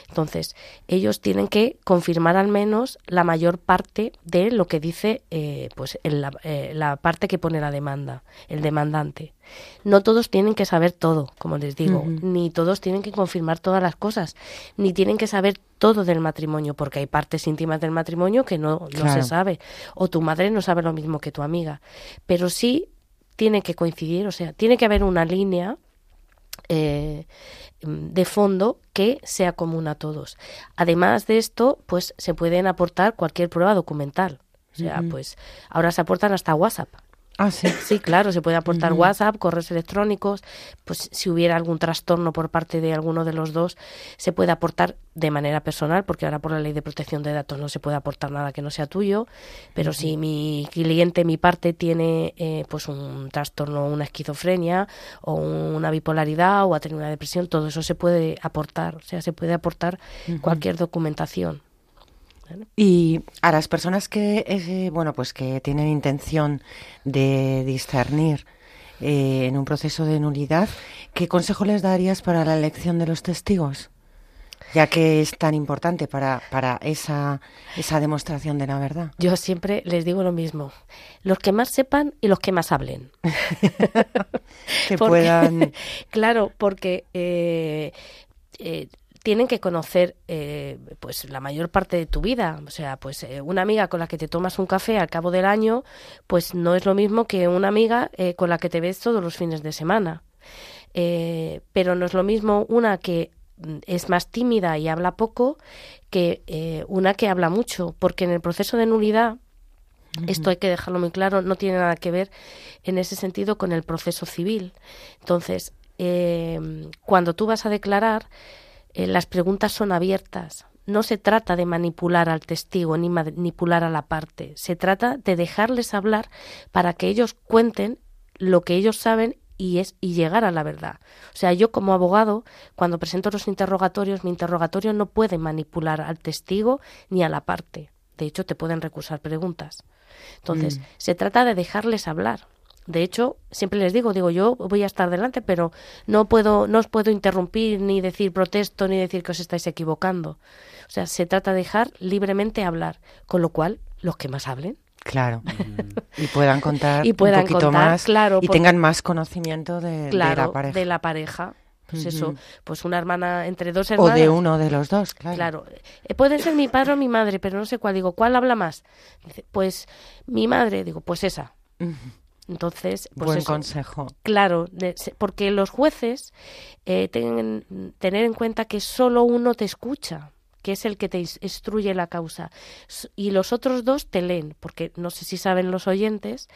C: Entonces, ellos tienen que confirmar al menos la mayor parte de lo que dice eh, pues el- la, eh, la parte que pone la demanda, el demandante. No todos tienen que saber todo, como les digo, ni todos tienen que confirmar todas las cosas, ni tienen que saber todo del matrimonio, porque hay partes íntimas del matrimonio que no, no
A: Claro.
C: se sabe, o tu madre no sabe lo mismo que tu amiga, pero sí tiene que coincidir, o sea, tiene que haber una línea eh, de fondo que sea común a todos. Además de esto, pues se pueden aportar cualquier prueba documental. O sea, pues ahora se aportan hasta WhatsApp.
A: Ah, sí.
C: Sí, claro, se puede aportar. WhatsApp, correos electrónicos, pues si hubiera algún trastorno por parte de alguno de los dos, se puede aportar de manera personal, porque ahora por la ley de protección de datos no se puede aportar nada que no sea tuyo, pero si mi cliente, mi parte, tiene eh, pues un trastorno, una esquizofrenia o una bipolaridad o ha tenido una depresión, todo eso se puede aportar, o sea, se puede aportar cualquier documentación.
A: Y a las personas que, eh, bueno, pues que tienen intención de discernir eh, en un proceso de nulidad, ¿qué consejo les darías para la elección de los testigos? Ya que es tan importante para, para esa, esa demostración de la verdad.
C: Yo siempre les digo lo mismo, los que más sepan y los que más hablen.
A: Que
C: Porque-
A: puedan...
C: claro, porque eh, eh, tienen que conocer eh, pues la mayor parte de tu vida. O sea, pues eh, una amiga con la que te tomas un café al cabo del año, pues no es lo mismo que una amiga eh, con la que te ves todos los fines de semana. Eh, pero no es lo mismo una que mm, es más tímida y habla poco que eh, una que habla mucho, porque en el proceso de nulidad esto hay que dejarlo muy claro, no tiene nada que ver en ese sentido con el proceso civil. Entonces, eh, cuando tú vas a declarar, eh, las preguntas son abiertas. No se trata de manipular al testigo ni manipular a la parte. Se trata de dejarles hablar para que ellos cuenten lo que ellos saben y es y llegar a la verdad. O sea, yo como abogado, cuando presento los interrogatorios, mi interrogatorio no puede manipular al testigo ni a la parte. De hecho, te pueden recusar preguntas. Entonces, se trata de dejarles hablar. De hecho, siempre les digo, digo, yo voy a estar delante, pero no puedo, no os puedo interrumpir, ni decir protesto, ni decir que os estáis equivocando. O sea, se trata de dejar libremente hablar, con lo cual, los que más hablen.
A: Claro. y puedan contar
C: Y puedan
A: un poquito
C: contar,
A: más
C: claro,
A: y
C: porque-
A: tengan más conocimiento de, la pareja.
C: de la pareja. Pues eso, pues una hermana entre dos
A: o
C: hermanas.
A: de uno de los dos, claro.
C: Claro, eh, pueden ser mi padre o mi madre, pero no sé cuál. Digo, ¿cuál habla más? Dice, pues mi madre. Digo, pues esa. Entonces, pues
A: Buen
C: eso.
A: consejo.
C: Claro, de- porque los jueces eh, tienen tener en cuenta que solo uno te escucha, que es el que te ins- instruye la causa, y los otros dos te leen, porque no sé si saben los oyentes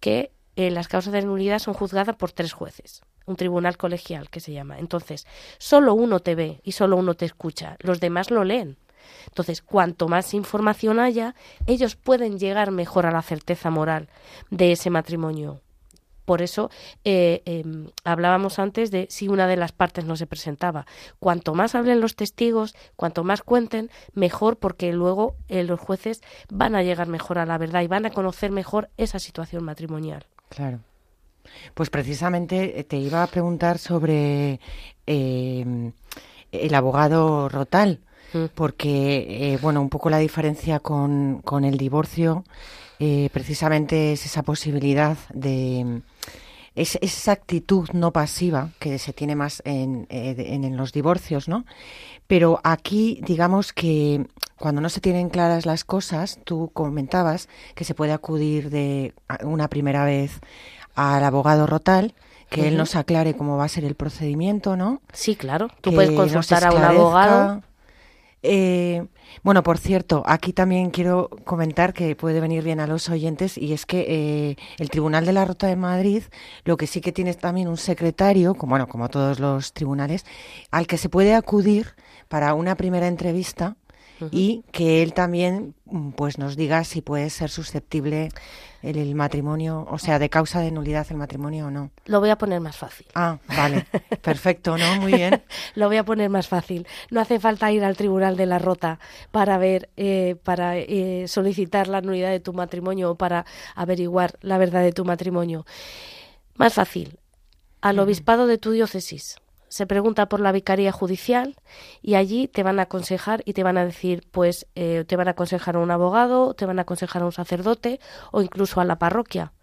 C: que eh, las causas de nulidad son juzgadas por tres jueces, un tribunal colegial que se llama. Entonces, solo uno te ve y solo uno te escucha, los demás lo leen. Entonces, cuanto más información haya, ellos pueden llegar mejor a la certeza moral de ese matrimonio. Por eso eh, eh, hablábamos antes de si una de las partes no se presentaba. Cuanto más hablen los testigos, cuanto más cuenten, mejor porque luego eh, los jueces van a llegar mejor a la verdad y van a conocer mejor esa situación matrimonial.
A: Claro. Pues precisamente eh, te iba a preguntar sobre eh, el abogado Rotal, Porque, eh, bueno, un poco la diferencia con, con el divorcio, eh, precisamente es esa posibilidad de... Es, esa actitud no pasiva que se tiene más en, eh, en, en los divorcios, ¿no? Pero aquí, digamos que cuando no se tienen claras las cosas, tú comentabas que se puede acudir de una primera vez al abogado Rotal, que él nos aclare cómo va a ser el procedimiento, ¿no?
C: Sí, claro. Tú
A: que
C: puedes consultar a un abogado.
A: Eh, bueno, por cierto, aquí también quiero comentar que puede venir bien a los oyentes y es que eh, el Tribunal de la Rota de Madrid lo que sí que tiene también un secretario, como, bueno, como todos los tribunales, al que se puede acudir para una primera entrevista y que él también mm, pues nos diga si puede ser susceptible el, el matrimonio, o sea, de causa de nulidad el matrimonio o no.
C: Lo voy a poner más fácil.
A: Ah, vale, perfecto, ¿no? Muy bien.
C: Lo voy a poner más fácil. No hace falta ir al tribunal de la rota para ver, eh, para eh, solicitar la nulidad de tu matrimonio o para averiguar la verdad de tu matrimonio. Más fácil. Al obispado de tu diócesis se pregunta por la vicaría judicial y allí te van a aconsejar y te van a decir, pues, eh, te van a aconsejar a un abogado, te van a aconsejar a un sacerdote o incluso a la parroquia.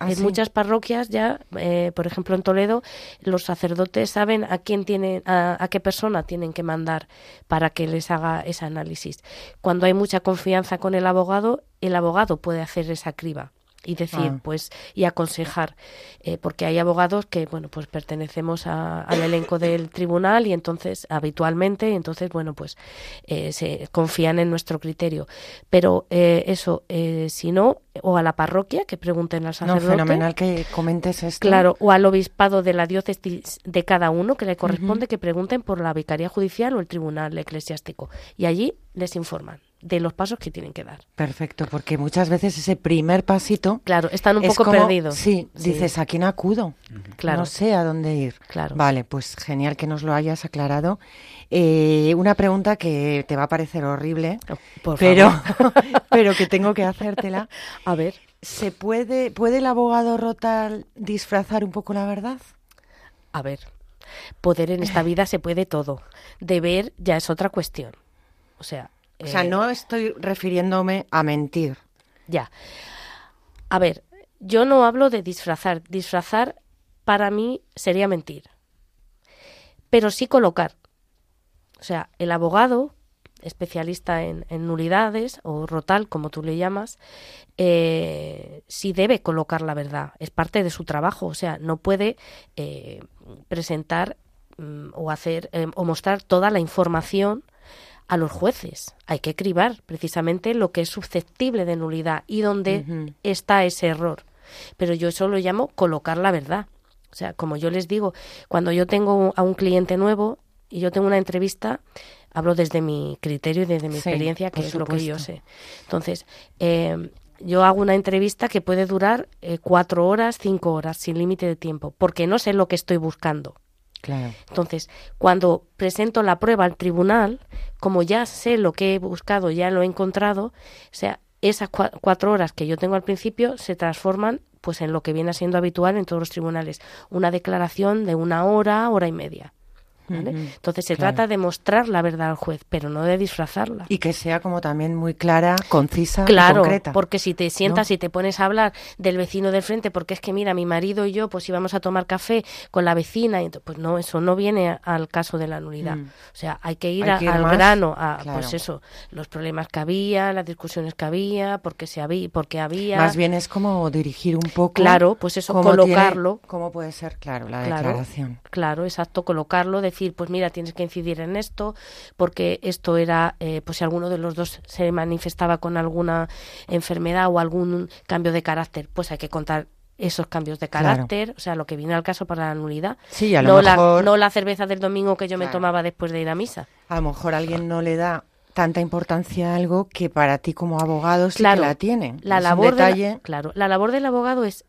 A: Ah,
C: en
A: sí.
C: muchas parroquias ya, eh, por ejemplo en Toledo, los sacerdotes saben a quién tienen, a, a qué persona tienen que mandar para que les haga ese análisis. Cuando hay mucha confianza con el abogado, el abogado puede hacer esa criba y decir,
A: Ah.
C: pues, y aconsejar, eh, porque hay abogados que, bueno, pues pertenecemos a- al elenco del tribunal y entonces, habitualmente, y entonces, bueno, pues, eh, se confían en nuestro criterio. Pero eh, eso, eh, si no, o a la parroquia, que pregunten al
A: No,
C: sacerdote.
A: fenomenal que comentes esto.
C: Claro, o al obispado de la diócesis de cada uno que le corresponde que pregunten por la vicaría judicial o el tribunal eclesiástico. Y allí les informan de los pasos que tienen que dar.
A: Perfecto, porque muchas veces ese primer pasito
C: Claro, están un
A: es
C: poco
A: como-
C: perdidos.
A: Sí,
C: Sí.
A: dices, ¿a quién acudo?
C: Claro.
A: No sé a dónde ir.
C: Claro.
A: Vale, pues genial que nos lo hayas aclarado. Eh, una pregunta que te va a parecer horrible,
C: Oh, Por
A: pero,
C: favor.
A: pero que tengo que hacértela.
C: A ver,
A: ¿Se puede, puede el abogado Rotal disfrazar un poco la verdad?
C: a ver. Poder en esta vida se puede todo. Deber ya es otra cuestión. O sea,
A: O sea,
C: eh,
A: no estoy refiriéndome a mentir.
C: Ya. A ver, yo no hablo de disfrazar. Disfrazar para mí sería mentir. Pero sí colocar. O sea, el abogado, especialista en, en nulidades o rotal, como tú le llamas, eh, sí debe colocar la verdad. Es parte de su trabajo. O sea, no puede eh, presentar mm, o hacer eh, o mostrar toda la información a los jueces. Hay que cribar precisamente lo que es susceptible de nulidad y dónde está ese error. Pero yo eso lo llamo colocar la verdad. O sea, como yo les digo, cuando yo tengo a un cliente nuevo y yo tengo una entrevista, hablo desde mi criterio y desde mi
A: Sí,
C: experiencia, que es lo que yo sé. Entonces, eh, yo hago una entrevista que puede durar eh, cuatro horas, cinco horas, sin límite de tiempo, porque no sé lo que estoy buscando. Entonces, cuando presento la prueba al tribunal, como ya sé lo que he buscado, ya lo he encontrado, o sea, esas cua- cuatro horas que yo tengo al principio se transforman pues en lo que viene siendo habitual en todos los tribunales, una declaración de una hora, hora y media. Entonces se
A: claro.
C: trata de mostrar la verdad al juez, pero no de disfrazarla.
A: Y que sea como también muy clara, concisa y
C: Claro,
A: concreta.
C: porque si te sientas
A: ¿no?
C: y te pones a hablar del vecino del frente, porque es que mira, mi marido y yo pues íbamos a tomar café con la vecina, y pues no, eso no viene al caso de la nulidad.
A: Mm.
C: O sea, hay que ir,
A: Hay
C: a-
A: que ir
C: al
A: más,
C: grano, a
A: claro.
C: pues eso, los problemas que había, las discusiones que había, porque se había, porque había.
A: Más bien es como dirigir un poco.
C: Claro, pues eso,
A: cómo tiene-
C: colocarlo.
A: ¿Cómo puede ser, claro, la
C: Claro.
A: declaración?
C: Claro, exacto, colocarlo, decir, pues mira, tienes que incidir en esto, porque esto era, eh, pues si alguno de los dos se manifestaba con alguna enfermedad o algún cambio de carácter, pues hay que contar esos cambios de
A: Claro.
C: carácter, o sea, lo que viene al caso para la nulidad.
A: Sí, a lo
C: no, la,
A: mejor-
C: no la cerveza del domingo que yo me tomaba después de ir a misa.
A: A lo mejor alguien no le da tanta importancia a algo que para ti como abogado sí
C: Claro,
A: que la tiene.
C: La
A: Es un
C: labor, de la-
A: detalle.
C: claro, la labor del abogado es,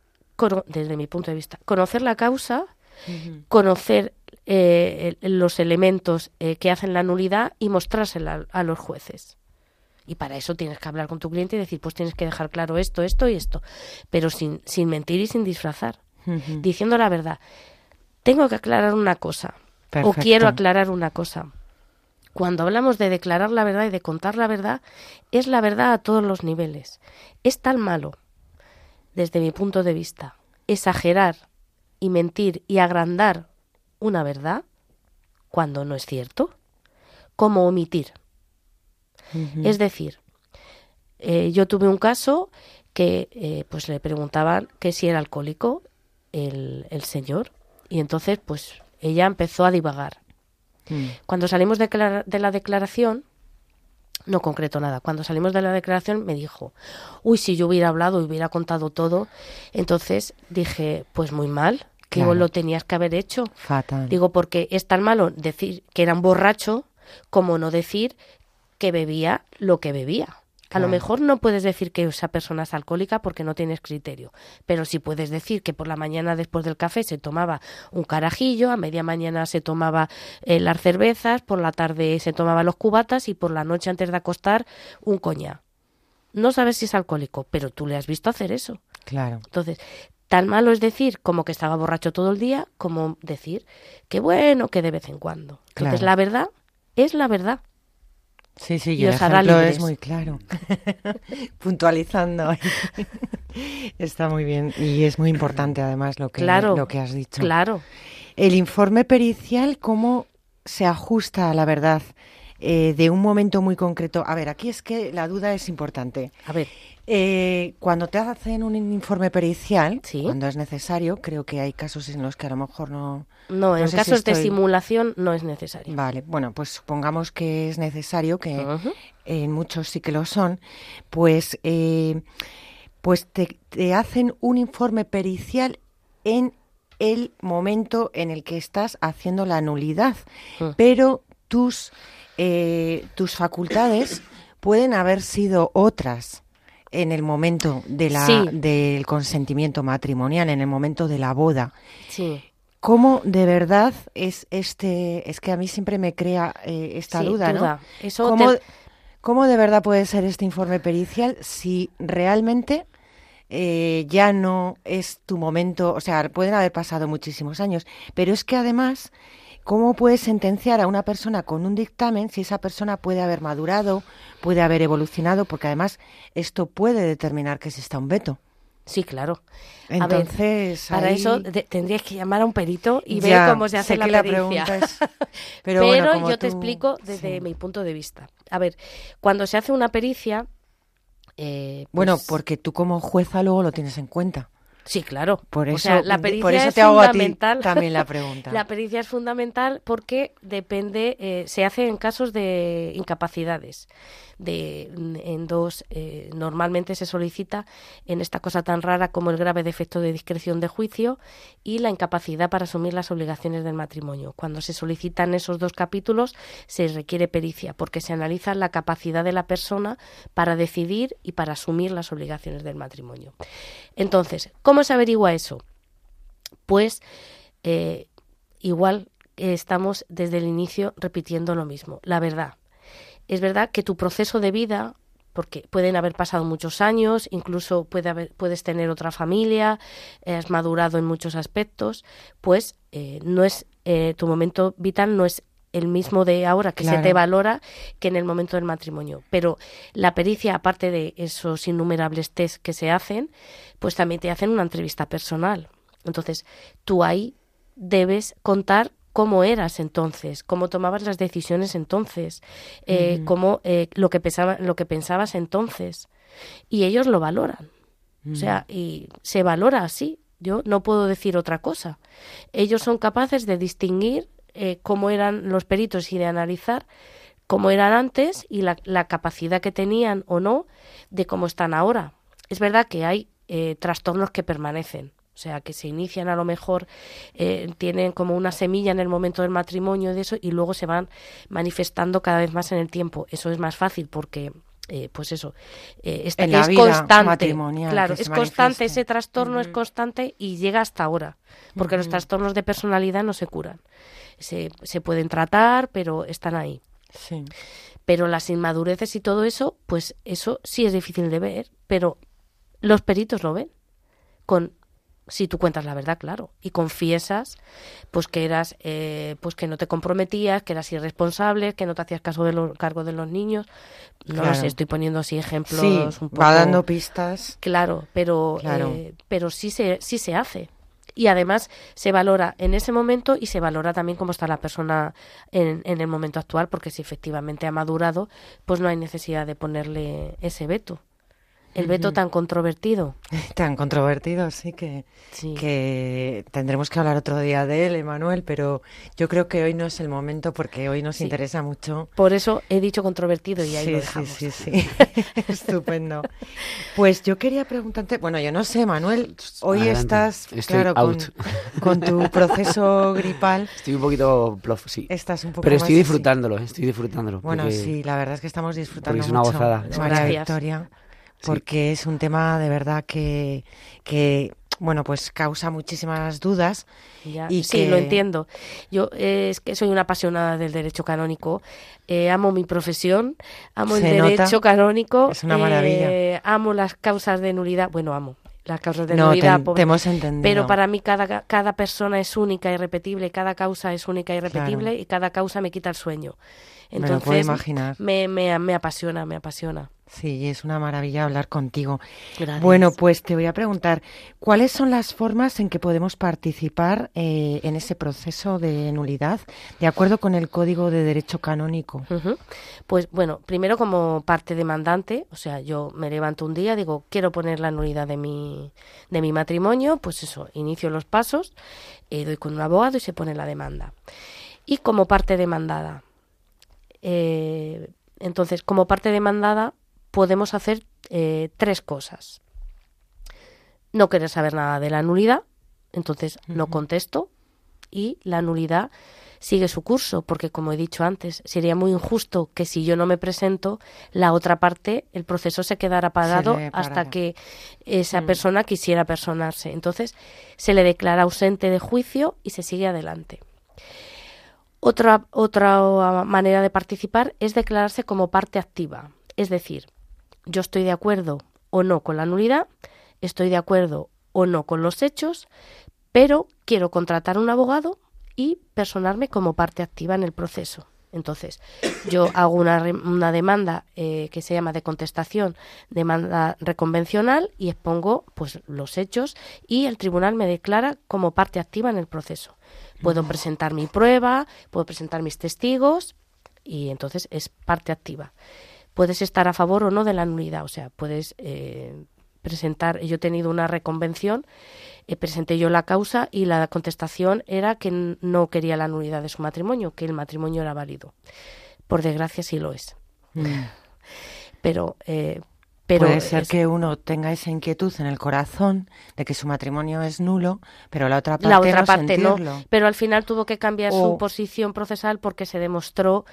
C: desde mi punto de vista, conocer la causa, conocer eh, los elementos eh, que hacen la nulidad y mostrársela a, los jueces. Y para eso tienes que hablar con tu cliente y decir, pues tienes que dejar claro esto, esto y esto, pero sin, sin mentir y sin disfrazar, diciendo la verdad. Tengo que aclarar una cosa, o quiero aclarar una cosa. Cuando hablamos de declarar la verdad y de contar la verdad, es la verdad a todos los niveles. Es tan malo, desde mi punto de vista, exagerar y mentir y agrandar una verdad cuando no es cierto, como omitir. Es decir, eh, yo tuve un caso que eh, pues le preguntaban que si era alcohólico el, el señor y entonces pues ella empezó a divagar.
A: Mm.
C: Cuando salimos de, de la declaración, no concreto nada, cuando salimos de la declaración me dijo, uy, si yo hubiera hablado y hubiera contado todo, entonces dije, pues muy mal, que
A: Claro.
C: lo tenías que haber hecho.
A: Fatal.
C: Digo, porque es tan malo decir que era un borracho como no decir que bebía lo que bebía. A lo mejor no puedes decir que esa persona es alcohólica porque no tienes criterio, pero sí puedes decir que por la mañana después del café se tomaba un carajillo, a media mañana se tomaba eh, las cervezas, por la tarde se tomaba los cubatas y por la noche antes de acostar un coñac. No sabes si es alcohólico, pero tú le has visto hacer eso.
A: Claro.
C: Entonces, tan malo es decir como que estaba borracho todo el día, como decir que bueno, que de vez en cuando. Entonces, la verdad es la verdad.
A: Sí, sí, y, el ejemplo es muy claro. Puntualizando. Está muy bien y es muy importante además lo que,
C: Claro,
A: lo que has dicho.
C: Claro.
A: El informe pericial, ¿cómo se ajusta a la verdad eh, de un momento muy concreto? A ver, aquí es que la duda es importante.
C: A ver,
A: Eh, cuando te hacen un informe pericial,
C: Sí.
A: cuando es necesario, creo que hay casos en los que a lo mejor no...
C: no, en
A: sé si
C: casos de simulación no es necesario.
A: Vale, bueno, pues supongamos que es necesario, que en muchos sí que lo son, pues, eh, pues te, te hacen un informe pericial en el momento en el que estás haciendo la nulidad,
C: Mm.
A: pero tus, eh, tus facultades pueden haber sido otras en el momento de la,
C: Sí.
A: del consentimiento matrimonial, en el momento de la boda.
C: Sí.
A: ¿Cómo de verdad es este? Es que a mí siempre me crea eh, esta
C: Sí,
A: duda,
C: duda.
A: ¿no?
C: Eso
A: ¿Cómo,
C: te-
A: cómo de verdad puede ser este informe pericial si realmente eh, ya no es tu momento? O sea, pueden haber pasado muchísimos años, pero es que además, ¿cómo puedes sentenciar a una persona con un dictamen si esa persona puede haber madurado, puede haber evolucionado? Porque además esto puede determinar que exista un veto.
C: Sí, claro. A ver,
A: Entonces,
C: Para
A: ahí-
C: eso tendrías que llamar a un perito y
A: Ya,
C: ver cómo se hace la
A: la
C: pericia.
A: pregunta es-
C: Pero,
A: pero bueno, como
C: yo te explico desde
A: sí.
C: mi punto de vista. A ver, cuando se hace una pericia... eh,
A: Bueno,
C: pues-
A: porque tú como jueza luego lo tienes en cuenta.
C: Sí, claro.
A: Por
C: O
A: eso,
C: sea, la pericia
A: por eso
C: es
A: te hago a ti
C: fundamental.
A: también la pregunta.
C: La pericia es fundamental porque depende, eh, se hace en casos de incapacidades. De, en dos, eh, normalmente se solicita en esta cosa tan rara como el grave defecto de discreción de juicio y la incapacidad para asumir las obligaciones del matrimonio. Cuando se solicitan esos dos capítulos se requiere pericia porque se analiza la capacidad de la persona para decidir y para asumir las obligaciones del matrimonio. Entonces, ¿cómo se averigua eso? Pues eh, igual estamos desde el inicio repitiendo lo mismo, la verdad. Es verdad que tu proceso de vida, porque pueden haber pasado muchos años, incluso puede haber, puedes tener otra familia, has madurado en muchos aspectos, pues eh, no es eh, tu momento vital no es el mismo de ahora que se te valora que en el momento del matrimonio. Pero la pericia, aparte de esos innumerables test que se hacen, pues también te hacen una entrevista personal. Entonces, tú ahí debes contar cómo eras entonces, cómo tomabas las decisiones entonces, eh, cómo eh, lo que pensaba, lo que pensabas entonces, y ellos lo valoran. O sea, y se valora así. Yo no puedo decir otra cosa. Ellos son capaces de distinguir eh, cómo eran los peritos y de analizar cómo eran antes y la, la capacidad que tenían o no de cómo están ahora. Es verdad que hay eh, trastornos que permanecen. O sea, que se inician a lo mejor, eh, tienen como una semilla en el momento del matrimonio y de eso, y luego se van manifestando cada vez más en el tiempo. Eso es más fácil porque, eh, pues eso, eh, está-
A: En la
C: es
A: vida
C: constante. Claro, es constante,
A: manifieste.
C: ese trastorno es constante y llega hasta ahora. Porque los trastornos de personalidad no se curan. Se, se pueden tratar, pero están ahí.
A: Sí.
C: Pero las inmadureces y todo eso, pues eso sí es difícil de ver, pero los peritos lo ven. Con si tú cuentas la verdad, claro, y confiesas, pues que eras, eh, pues que no te comprometías, que eras irresponsable, que no te hacías caso de los cargo de los niños. No lo sé, estoy poniendo así ejemplos
A: Sí,
C: un poco.
A: va dando pistas.
C: Claro, pero,
A: Claro.
C: eh, pero sí, se, sí se hace. Y además se valora en ese momento y se valora también cómo está la persona en, en el momento actual, porque si efectivamente ha madurado, pues no hay necesidad de ponerle ese veto. El veto tan controvertido.
A: Tan controvertido, sí, que,
C: Sí.
A: que tendremos que hablar otro día de él, Emanuel, pero yo creo que hoy no es el momento porque hoy nos
C: Sí.
A: interesa mucho.
C: Por eso he dicho controvertido y ahí
A: sí,
C: lo
A: sí,
C: dejamos.
A: sí, sí. Estupendo. Pues yo quería preguntarte, bueno, yo no sé, Manuel, hoy
B: Adelante.
A: estás,
B: Estoy
A: claro, con,
B: out.
A: con tu proceso gripal,
B: Estoy un poquito plof, sí.
A: estás un poco
B: Pero
A: más
B: estoy
A: así.
B: disfrutándolo, estoy disfrutándolo.
A: Bueno,
B: porque-
A: sí, la verdad es que estamos disfrutando
B: es una
A: mucho,
B: gozada.
A: María. Victoria, porque es un tema de verdad que, que, bueno, pues causa muchísimas dudas.
C: Ya,
A: Y
C: sí,
A: que-
C: lo entiendo. Yo eh, es que soy una apasionada del derecho canónico. eh, amo mi profesión, amo
A: Se
C: el
A: nota.
C: derecho canónico.
A: Es una maravilla.
C: eh, amo las causas de nulidad. Bueno, amo las causas de
A: No, te,
C: nulidad.
A: te
C: pobre-
A: hemos entendido.
C: Pero para mí cada, cada persona es única y repetible, cada causa es única y repetible
A: Claro.
C: y cada causa me quita el sueño.
A: Me lo
C: Entonces
A: puedo imaginar.
C: Me, me, me apasiona, me apasiona.
A: Sí, es una maravilla hablar contigo.
C: Gracias.
A: Bueno, pues te voy a preguntar, ¿cuáles son las formas en que podemos participar eh, en ese proceso de nulidad de acuerdo con el Código de Derecho Canónico?
C: Pues bueno, primero como parte demandante, o sea, yo me levanto un día, digo, quiero poner la nulidad de mi, de mi matrimonio, pues eso, inicio los pasos, eh, doy con un abogado y se pone la demanda. Y como parte demandada, eh, entonces, como parte demandada podemos hacer eh, tres cosas. No querer saber nada de la nulidad, entonces no contesto y la nulidad sigue su curso, porque como he dicho antes, sería muy injusto que si yo no me presento, la otra parte, el proceso se quedara parado hasta que esa
A: Mm.
C: persona quisiera personarse. Entonces, se le declara ausente de juicio y se sigue adelante. Otra, otra manera de participar es declararse como parte activa. Es decir, yo estoy de acuerdo o no con la nulidad, estoy de acuerdo o no con los hechos, pero quiero contratar un abogado y personarme como parte activa en el proceso. Entonces, yo hago una, una demanda eh, que se llama de contestación, demanda reconvencional, y expongo pues, los hechos y el tribunal me declara como parte activa en el proceso. Puedo presentar mi prueba, puedo presentar mis testigos y entonces es parte activa. Puedes estar a favor o no de la nulidad, o sea, puedes eh, presentar. Yo he tenido una reconvención, eh, presenté yo la causa y la contestación era que no quería la nulidad de su matrimonio, que el matrimonio era válido. Por desgracia sí lo es,
A: Mm.
C: pero eh, pero
A: Puede ser
C: es-
A: que uno tenga esa inquietud en el corazón de que su matrimonio es nulo, pero la otra parte
C: la otra
A: no
C: parte no, pero al final tuvo que cambiar
A: O-
C: su posición procesal porque se demostró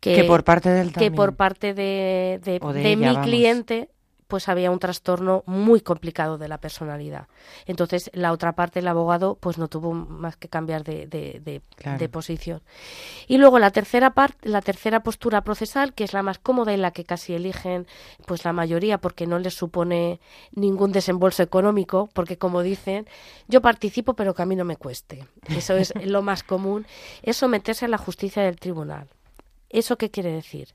C: que,
A: que por parte del
C: que por parte de, de,
A: O de
C: de
A: ella,
C: mi
A: vamos.
C: cliente pues había un trastorno muy complicado de la personalidad. Entonces la otra parte, el abogado, pues no tuvo más que cambiar de, de, de-
A: Claro.
C: de posición. Y luego la tercera parte, la tercera postura procesal, que es la más cómoda y la que casi eligen pues la mayoría porque no les supone ningún desembolso económico, porque como dicen, yo participo pero que a mí no me cueste. Eso es lo más común, es someterse a la justicia del tribunal. ¿Eso qué quiere decir?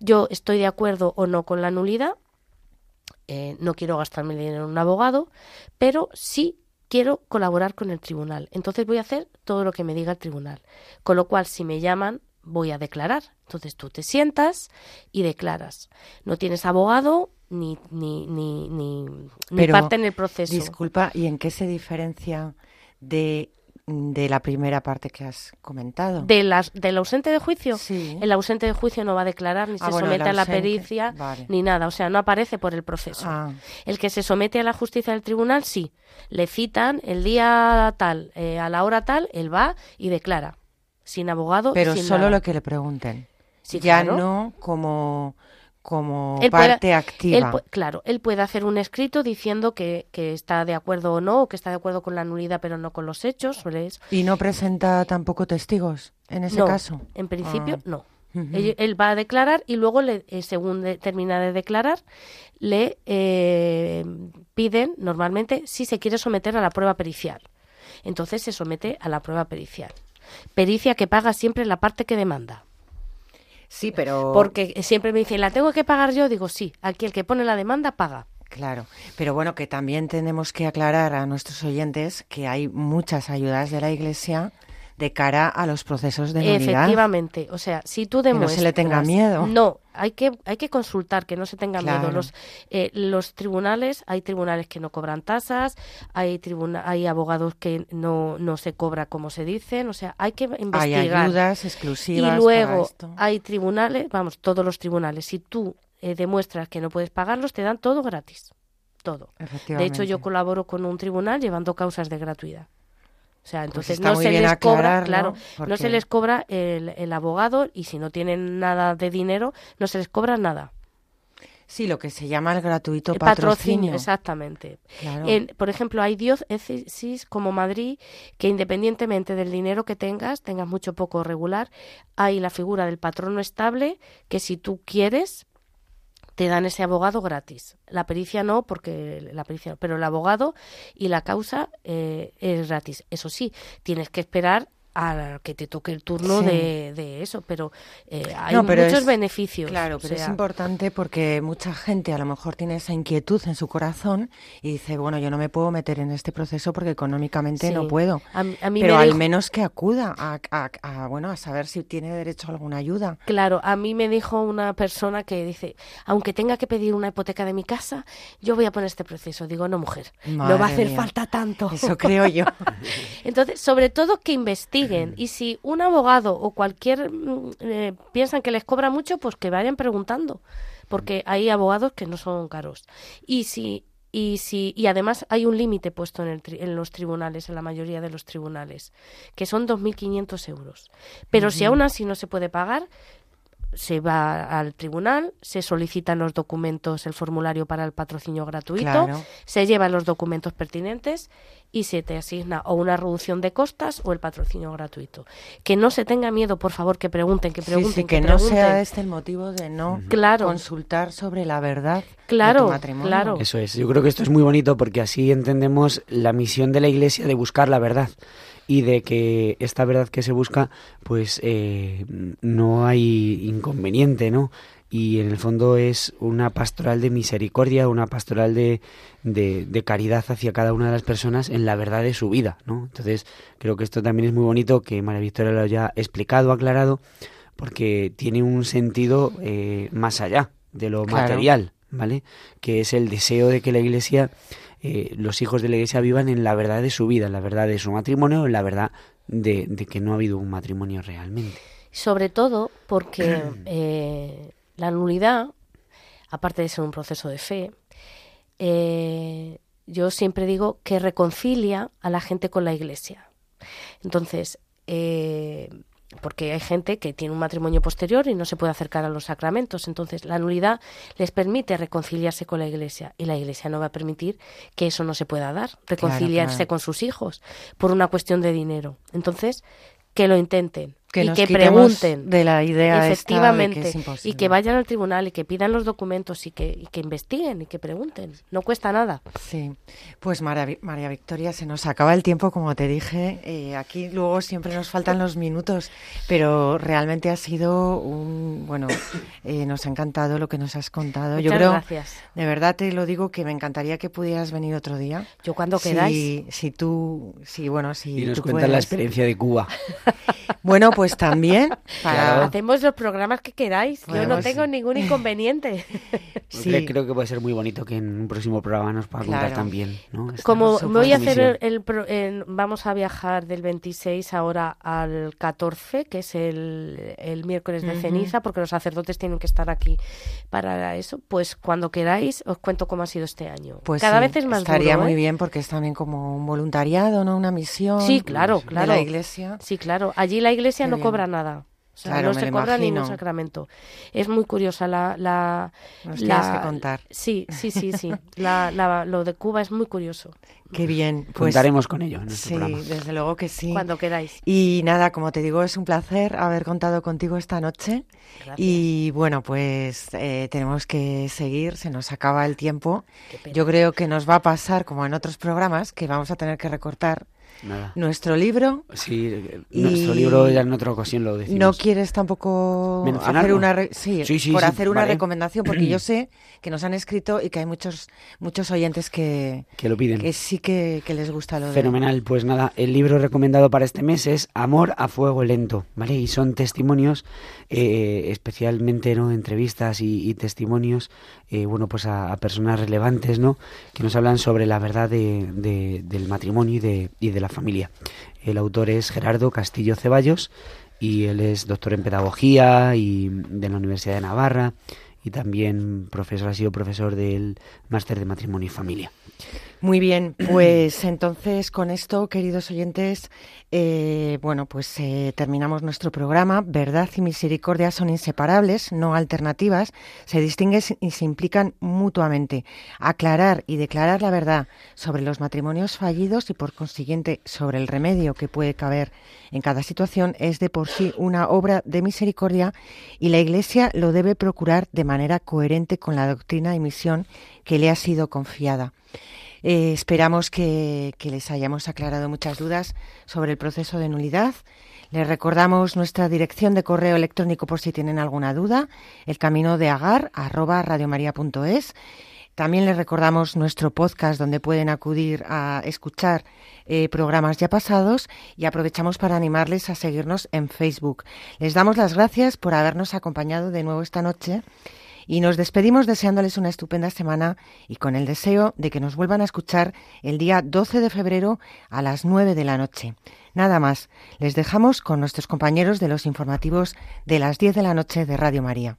C: Yo estoy de acuerdo o no con la nulidad, eh, no quiero gastarme el dinero en un abogado, pero sí quiero colaborar con el tribunal. Entonces voy a hacer todo lo que me diga el tribunal. Con lo cual, si me llaman, voy a declarar. Entonces tú te sientas y declaras. No tienes abogado ni, ni, ni, ni, ni
A: Pero,
C: parte en el proceso.
A: Disculpa, ¿y en qué se diferencia de, de la primera parte que has comentado?
C: De las, ¿Del ausente de juicio?
A: Sí.
C: El ausente de juicio no va a declarar, ni
A: Ah,
C: se
A: bueno,
C: somete a la pericia,
A: vale.
C: ni nada. O sea, no aparece por el proceso.
A: Ah,
C: El que se somete a la justicia del tribunal, sí. Le citan el día tal, eh, a la hora tal, él va y declara. Sin abogado. y
A: pero
C: sin
A: solo
C: nada.
A: lo que le pregunten.
C: Sí,
A: ya
C: claro.
A: no como, como
C: Él puede-
A: parte activa.
C: Él claro, él puede hacer un escrito diciendo que, que está de acuerdo o no, o que está de acuerdo con la nulidad pero no con los hechos.
A: ¿Y no presenta tampoco testigos en ese
C: no,
A: caso?
C: en principio
A: Ah.
C: no. Él, él va a declarar y luego, le, eh, según de- termina de declarar, le eh, piden normalmente si se quiere someter a la prueba pericial. Entonces se somete a la prueba pericial. Pericia que paga siempre la parte que demanda.
A: Sí, pero...
C: Porque siempre me dicen, ¿la tengo que pagar yo? Digo, sí, aquí el que pone la demanda paga.
A: Claro, pero bueno, que también tenemos que aclarar a nuestros oyentes que hay muchas ayudas de la Iglesia de cara a los procesos de nulidad.
C: Efectivamente, o sea, si tú
A: no
C: demuestras...
A: se le tenga miedo.
C: No, hay que, hay que consultar, que no se tenga
A: Claro.
C: miedo. Los, eh, los tribunales, hay tribunales que no cobran tasas, hay, tribuna, hay abogados que no, no se cobra como se dicen, o sea, hay que
A: Hay
C: investigar.
A: ayudas
C: y
A: exclusivas para
C: luego
A: esto.
C: hay tribunales, vamos, todos los tribunales, si tú eh, demuestras que no puedes pagarlos, te dan todo gratis, todo. De hecho, yo colaboro con un tribunal llevando causas de gratuidad. O sea, entonces
A: Pues está
C: no se les cobra, claro, no se les cobra el, el abogado y si no tienen nada de dinero, no se les cobra nada.
A: Sí, lo que se llama el gratuito
C: El
A: patrocinio.
C: exactamente.
A: Claro.
C: En- por ejemplo, hay diócesis como Madrid que independientemente del dinero que tengas, tengas mucho poco regular, hay la figura del patrono estable que si tú quieres te dan ese abogado gratis. La pericia no, porque la pericia, pero el abogado y la causa eh, es gratis. Eso sí, tienes que esperar a que te toque el turno
A: Sí.
C: de, de eso, pero eh, hay
A: No, pero
C: muchos
A: es-
C: beneficios.
A: Claro,
C: o
A: es importante porque mucha gente a lo mejor tiene esa inquietud en su corazón y dice, bueno, yo no me puedo meter en este proceso porque económicamente no puedo.
C: A, mí- a mí
A: Pero
C: me
A: al
C: dijo-
A: menos que acuda a, a- bueno, a saber si tiene derecho a alguna ayuda.
C: Claro, a mí me dijo una persona que dice, aunque tenga que pedir una hipoteca de mi casa, yo voy a poner este proceso. Digo, no, mujer, no va a hacer
A: mía.
C: falta tanto.
A: Eso creo yo.
C: Entonces, sobre todo que Y si un abogado o cualquier mm, eh, piensan que les cobra mucho, pues que vayan preguntando. Porque hay abogados que no son caros. Y si y si y además hay un límite puesto en, el tri- en los tribunales, en la mayoría de los tribunales, que son 2.500 euros. Pero si aún así no se puede pagar, se va al tribunal, se solicitan los documentos, el formulario para el patrocinio gratuito,
A: Claro.
C: se llevan los documentos pertinentes y se te asigna o una reducción de costas o el patrocinio gratuito. Que no se tenga miedo, por favor, que pregunten, que pregunten,
A: sí, que, no
C: pregunten.
A: sea este el motivo de no
C: Claro.
A: consultar sobre la verdad de
C: Claro,
A: tu matrimonio.
C: claro.
B: Eso es. Yo creo que esto es muy bonito porque así entendemos la misión de la Iglesia de buscar la verdad y de que esta verdad que se busca, pues eh, no hay inconveniente, ¿no? Y en el fondo es una pastoral de misericordia, una pastoral de, de, de caridad hacia cada una de las personas en la verdad de su vida, ¿no? Entonces creo que esto también es muy bonito que María Victoria lo haya explicado, aclarado, porque tiene un sentido eh, más allá de lo
A: Claro.
B: material, ¿vale? Que es el deseo de que la Iglesia, eh, los hijos de la Iglesia vivan en la verdad de su vida, en la verdad de su matrimonio, en la verdad de, de que no ha habido un matrimonio realmente.
C: Sobre todo porque eh, la nulidad, aparte de ser un proceso de fe, eh, yo siempre digo que reconcilia a la gente con la iglesia. Entonces, eh, porque hay gente que tiene un matrimonio posterior y no se puede acercar a los sacramentos. Entonces, la nulidad les permite reconciliarse con la iglesia y la iglesia no va a permitir que eso no se pueda dar, reconciliarse
A: claro.
C: con sus hijos por una cuestión de dinero. Entonces, que lo intenten
A: Que
C: y
A: nos
C: que pregunten.
A: de la idea esta de que
C: Efectivamente.
A: es imposible.
C: y que vayan al tribunal y que pidan los documentos y que, y que investiguen y que pregunten. No cuesta nada.
A: Sí, pues María, María Victoria, se nos acaba el tiempo, como te dije. eh, aquí luego siempre nos faltan los minutos, pero realmente ha sido un. Bueno, eh, nos ha encantado lo que nos has contado. Yo
C: Muchas
A: creo,
C: gracias.
A: de verdad te lo digo, que me encantaría que pudieras venir otro día.
C: Yo cuando
A: Si-
C: queráis.
A: Si tú, si bueno, si
B: Y nos
A: tú
B: cuentan la experiencia de Cuba.
A: Bueno, pues también para.
B: Claro.
C: Hacemos los programas que queráis. Yo no
A: sí.
C: tengo ningún inconveniente.
A: Sí.
B: Creo, creo que puede ser muy bonito que en un próximo programa nos pueda contar
A: Claro.
B: también. ¿no? Esta-
C: Como
A: Por
C: voy a hacer el, el en- vamos a viajar del 26 ahora al 14, que es el, el miércoles de
A: Ujú.
C: ceniza, porque los sacerdotes tienen que estar aquí para eso. Pues cuando queráis os cuento cómo ha sido este año.
A: Pues
C: Cada
A: sí,
C: vez es más
A: estaría
C: duro,
A: muy
C: ¿eh?
A: bien porque es también como un voluntariado, ¿no? Una misión.
C: Sí, claro,
A: de
C: claro.
A: la iglesia.
C: Sí, claro. Allí la iglesia no
A: bien.
C: cobra nada. O sea,
A: Claro,
C: no se cobra ningún
A: imagino.
C: sacramento. Es muy curiosa la... la
A: Nos
C: la-
A: tienes que contar.
C: Sí, sí, sí, sí. La, la- lo de Cuba es muy curioso.
A: Qué bien. Pues
B: Contaremos con ello en nuestro
A: sí,
B: programa.
A: desde luego que sí.
C: Cuando queráis.
A: Y nada, como te digo, es un placer haber contado contigo esta noche.
C: Gracias.
A: Y bueno, pues eh, tenemos que seguir, se nos acaba el tiempo. Yo creo que nos va a pasar, como en otros programas, que vamos a tener que recortar
B: Nada.
A: nuestro libro.
B: Sí, nuestro libro ya en otra ocasión lo decimos.
A: ¿No quieres tampoco hacer una re- sí,
B: Sí, sí,
A: por hacer una
B: vale.
A: recomendación? Porque yo sé que nos han escrito y que hay muchos muchos oyentes que,
B: Que lo piden.
A: que sí que, que les gusta lo de...
B: Fenomenal, pues nada, el libro recomendado para este mes es Amor a Fuego Lento, ¿vale? Y son testimonios, eh, especialmente, ¿no? Entrevistas y, y testimonios, eh, bueno, pues a, a personas relevantes, ¿no? Que nos hablan sobre la verdad de, de- del matrimonio y de, y de la familia. El autor es Gerardo Castillo Ceballos y él es doctor en pedagogía y de la Universidad de Navarra y también profesor, ha sido profesor del máster de matrimonio y familia.
A: Muy bien, pues entonces con esto, queridos oyentes, eh, bueno, pues eh, terminamos nuestro programa. Verdad y misericordia son inseparables, no alternativas, se distinguen y se implican mutuamente. Aclarar y declarar la verdad sobre los matrimonios fallidos y por consiguiente sobre el remedio que puede caber en cada situación es de por sí una obra de misericordia y la Iglesia lo debe procurar de manera coherente con la doctrina y misión que le ha sido confiada. Eh, esperamos que, les hayamos aclarado muchas dudas sobre el proceso de nulidad. Les recordamos nuestra dirección de correo electrónico por si tienen alguna duda, el camino de agar arroba radiomaria.es. También les recordamos nuestro podcast donde pueden acudir a escuchar eh, programas ya pasados y aprovechamos para animarles a seguirnos en Facebook. Les damos las gracias por habernos acompañado de nuevo esta noche y nos despedimos deseándoles una estupenda semana y con el deseo de que nos vuelvan a escuchar el día 12 de febrero a las 9 de la noche. Nada más, les dejamos con nuestros compañeros de los informativos de las 10 de la noche de Radio María.